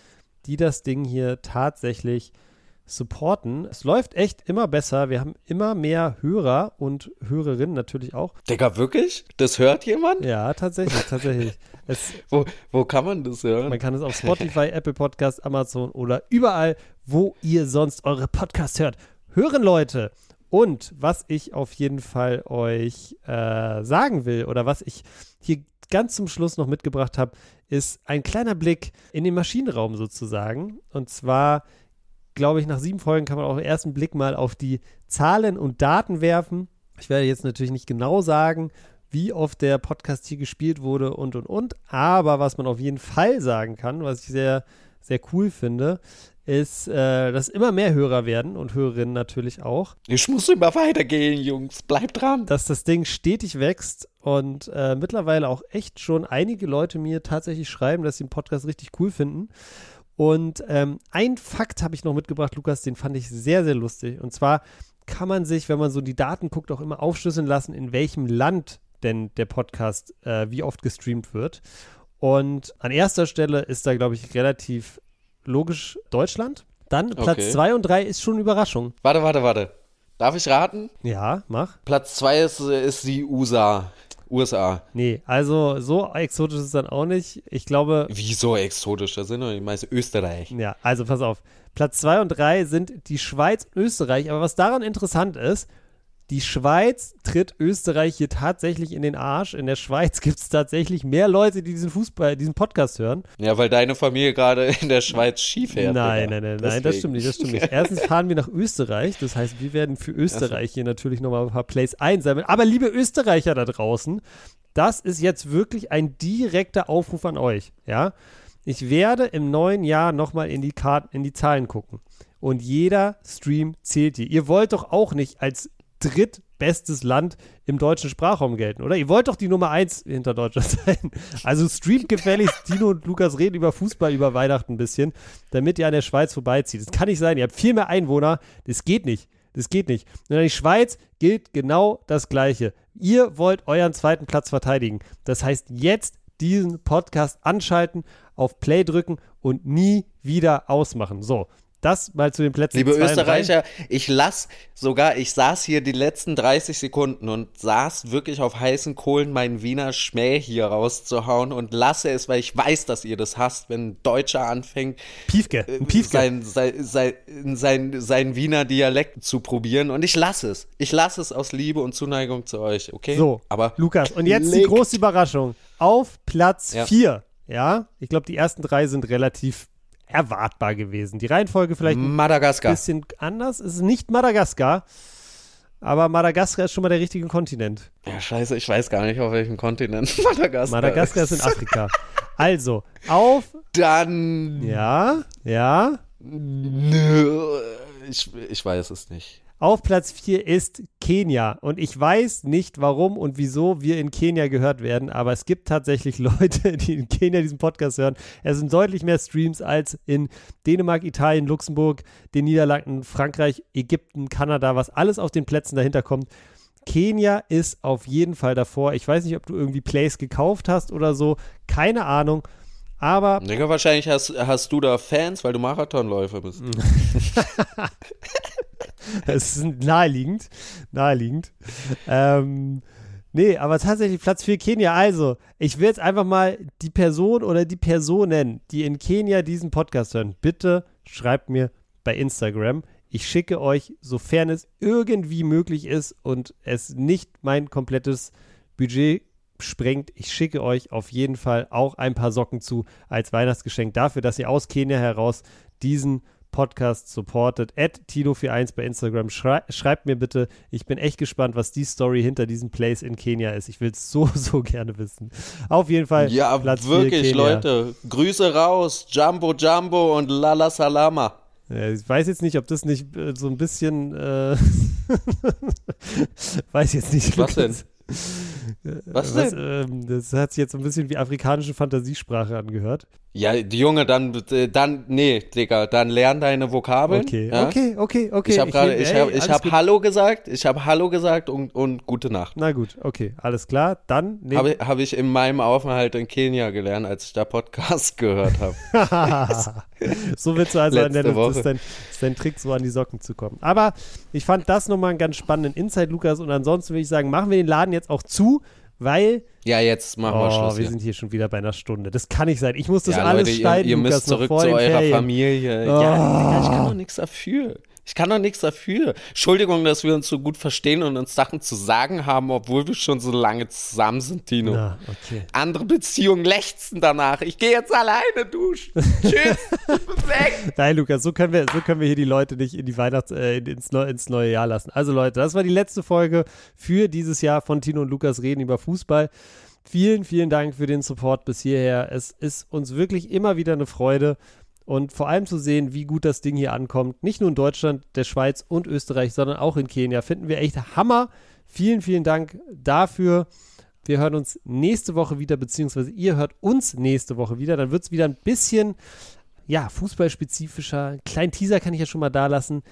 die das Ding hier tatsächlich supporten. Es läuft echt immer besser. Wir haben immer mehr Hörer und Hörerinnen natürlich auch. Digga, wirklich? Das hört jemand? Ja, tatsächlich, tatsächlich. (laughs) Es, Wo, wo kann man das hören? man kann es auf Spotify, (laughs) Apple Podcast, Amazon oder überall, wo ihr sonst eure Podcasts hört. Hören Leute. Und was ich auf jeden Fall euch äh, sagen will oder was ich hier ganz zum Schluss noch mitgebracht habe, ist ein kleiner Blick in den Maschinenraum sozusagen. Und zwar, glaube ich, nach sieben Folgen kann man auch ersten Blick mal auf die Zahlen und Daten werfen. Ich werde jetzt natürlich nicht genau sagen, wie oft der Podcast hier gespielt wurde und und und. Aber was man auf jeden Fall sagen kann, was ich sehr, sehr cool finde, ist, äh, dass immer mehr Hörer werden und Hörerinnen natürlich auch, Ich muss immer weitergehen, Jungs. Bleibt dran. dass das Ding stetig wächst und äh, mittlerweile auch echt schon einige Leute mir tatsächlich schreiben, dass sie den Podcast richtig cool finden. Und ähm, ein Fakt habe ich noch mitgebracht, Lukas, den fand ich sehr, sehr lustig. Und zwar kann man sich, wenn man so die Daten guckt, auch immer aufschlüsseln lassen, in welchem Land denn der Podcast äh, wie oft gestreamt wird. Und an erster Stelle ist da, glaube ich, relativ logisch Deutschland. Dann Platz Okay. 2 und 3 ist schon Überraschung. Warte, warte, warte. Darf ich raten? Ja, mach. Platz zwei ist, ist die USA. USA. Nee, also so exotisch ist es dann auch nicht. Ich glaube, Wieso exotisch? Das sind doch die meisten Österreich. ja, also pass auf. Platz 2 und 3 sind die Schweiz und Österreich. Aber was daran interessant ist, die Schweiz tritt Österreich hier tatsächlich in den Arsch. In der Schweiz (laughs) gibt es tatsächlich mehr Leute, die diesen Fußball, diesen Podcast hören. Ja, weil deine Familie gerade in der Schweiz Ski fährt. nein, nein, nein, nein, das stimmt nicht, das stimmt nicht. Erstens fahren wir nach Österreich, das heißt, wir werden für Österreich hier natürlich nochmal ein paar Plays einsammeln. Aber liebe Österreicher da draußen, das ist jetzt wirklich ein direkter Aufruf an euch, ja. Ich werde im neuen Jahr nochmal in die Karten, in die Zahlen gucken. Und jeder Stream zählt hier. Ihr wollt doch auch nicht als drittbestes Land im deutschen Sprachraum gelten, oder? Ihr wollt doch die Nummer eins hinter Deutschland (laughs) sein. Also streamt gefälligst Dino und Lukas reden über Fußball über Weihnachten ein bisschen, damit ihr an der Schweiz vorbeizieht. Das kann nicht sein. Ihr habt viel mehr Einwohner. Das geht nicht. Das geht nicht. Und an die Schweiz gilt genau das Gleiche. Ihr wollt euren zweiten Platz verteidigen. Das heißt, jetzt diesen Podcast anschalten, auf Play drücken und nie wieder ausmachen. So, das mal zu den Plätzen Liebe zwei und Österreicher, ich lass sogar, ich saß hier die letzten 30 Sekunden und saß wirklich auf heißen Kohlen, meinen Wiener Schmäh hier rauszuhauen und lasse es, weil ich weiß, dass ihr das hasst, wenn ein Deutscher anfängt, Piefke, äh, ein Piefke. sein, sein, sein, sein, sein Wiener Dialekt zu probieren und ich lasse es. Ich lasse es aus Liebe und Zuneigung zu euch, okay? So, aber Lukas, und jetzt die leg- große Überraschung. Auf Platz Ja. 4, ja, ich glaube, die ersten drei sind relativ erwartbar gewesen. Die Reihenfolge vielleicht ein Madagaskar. bisschen anders. Es ist nicht Madagaskar, aber Madagaskar ist schon mal der richtige Kontinent. Ja, scheiße, ich weiß gar nicht, auf welchem Kontinent (laughs) Madagaskar Madagaskar ist in Afrika. Also, auf, Dann. ja, ja, Nö, Ich, ich weiß es nicht. Auf Platz 4 ist Kenia. Und ich weiß nicht, warum und wieso wir in Kenia gehört werden, aber es gibt tatsächlich (laughs) Leute, die in Kenia diesen Podcast hören. Es sind deutlich mehr Streams als in Dänemark, Italien, Luxemburg, den Niederlanden, Frankreich, Ägypten, Kanada, was alles auf den Plätzen dahinter kommt. Kenia ist auf jeden Fall davor. Ich weiß nicht, ob du irgendwie Plays gekauft hast oder so. Keine Ahnung. Aber Digga, wahrscheinlich hast, hast du da Fans, weil du Marathonläufer bist. (laughs) (laughs) (laughs) Es ist naheliegend. Naheliegend. Ähm, nee, aber tatsächlich Platz 4 Kenia. Also, ich will jetzt einfach mal die Person oder die Personen, die in Kenia diesen Podcast hören, bitte schreibt mir bei Instagram. Ich schicke euch, sofern es irgendwie möglich ist und es nicht mein komplettes Budget sprengt, ich schicke euch auf jeden Fall auch ein paar Socken zu als Weihnachtsgeschenk dafür, dass ihr aus Kenia heraus diesen Podcast supportet. At Tino41 bei Instagram. Schrei schreibt mir bitte. Ich bin echt gespannt, was die Story hinter diesem Place in Kenia ist. Ich will es so, (laughs) so gerne wissen. Auf jeden Fall. Ja, Platz vier wirklich, Kenia. Leute. Grüße raus. Jumbo Jumbo und Lala Salama. Ja, ich weiß jetzt nicht, ob das nicht äh, so ein bisschen. Äh, (laughs) weiß jetzt nicht. Was denn? Was Was, denn? ähm, das hat sich jetzt so ein bisschen wie afrikanische Fantasiesprache angehört. Ja, die Junge, dann, äh, dann, nee, Digga, dann lern deine Vokabeln. Okay, ja? okay, okay, okay. Ich habe gerade, ich habe, ich gut. Hallo gesagt, ich habe Hallo gesagt und, und gute Nacht. Na gut, okay, alles klar. Dann nehm- Habe habe ich in meinem Aufenthalt in Kenia gelernt, als ich da Podcast (laughs) gehört habe. (laughs) so willst du also an der, Woche. ist, dein, ist dein Trick, so an die Socken zu kommen. Aber ich fand das nochmal einen ganz spannenden Insight, Lukas. Und ansonsten würde ich sagen, machen wir den Laden jetzt auch zu, weil Ja, jetzt machen wir oh, Schluss. wir hier. sind hier schon wieder bei einer Stunde. Das kann nicht sein. Ich muss das ja, alles Leute, schneiden, ihr, ihr Lukas, müsst noch zurück zu eurer Ferien. Familie. Oh. Ja, ich kann doch nichts dafür. Ich kann doch nichts dafür. Entschuldigung, dass wir uns so gut verstehen und uns Sachen zu sagen haben, obwohl wir schon so lange zusammen sind, Tino. Na, okay. Andere Beziehungen lechzen danach. Ich gehe jetzt alleine duschen. Tschüss. (laughs) Weg. Nein, Lukas, so können wir, so können wir hier die Leute nicht in die Weihnachts-, äh, ins, neu, ins neue Jahr lassen. Also Leute, das war die letzte Folge für dieses Jahr von Tino und Lukas reden über Fußball. Vielen, vielen Dank für den Support bis hierher. Es ist uns wirklich immer wieder eine Freude und vor allem zu sehen, wie gut das Ding hier ankommt. Nicht nur in Deutschland, der Schweiz und Österreich, sondern auch in Kenia. Finden wir echt Hammer. Vielen, vielen Dank dafür. Wir hören uns nächste Woche wieder, beziehungsweise ihr hört uns nächste Woche wieder. Dann wird es wieder ein bisschen, ja, fußballspezifischer. Einen kleinen Teaser kann ich ja schon mal da lassen.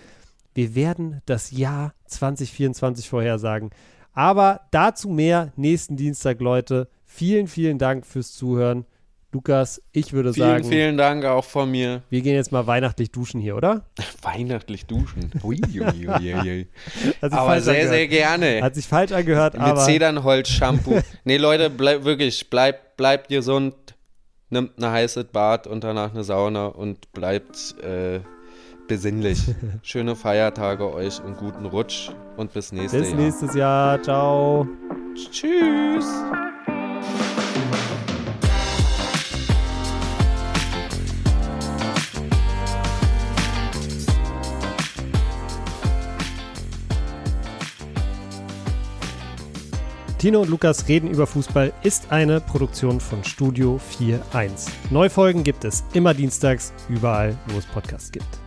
Wir werden das Jahr 2024 vorhersagen. Aber dazu mehr nächsten Dienstag, Leute. Vielen, vielen Dank fürs Zuhören. Lukas, ich würde Vielen, sagen, vielen Dank auch von mir. wir gehen jetzt mal weihnachtlich duschen hier, oder? (laughs) Weihnachtlich duschen. Ui, ui, ui, (laughs) Aber sehr, angehört. sehr gerne. Hat sich falsch angehört, Mit aber Zedernholz-Shampoo. (laughs) nee, Leute, bleib, wirklich, bleibt bleibt gesund. Nimmt eine heiße Bad und danach eine Sauna und bleibt äh, besinnlich. Schöne Feiertage euch und guten Rutsch und bis nächstes bis Jahr. nächstes Jahr. Ciao. Tschüss. Tino und Lukas reden über Fußball ist eine Produktion von Studio 4.1. Neufolgen gibt es immer dienstags, überall, wo es Podcasts gibt.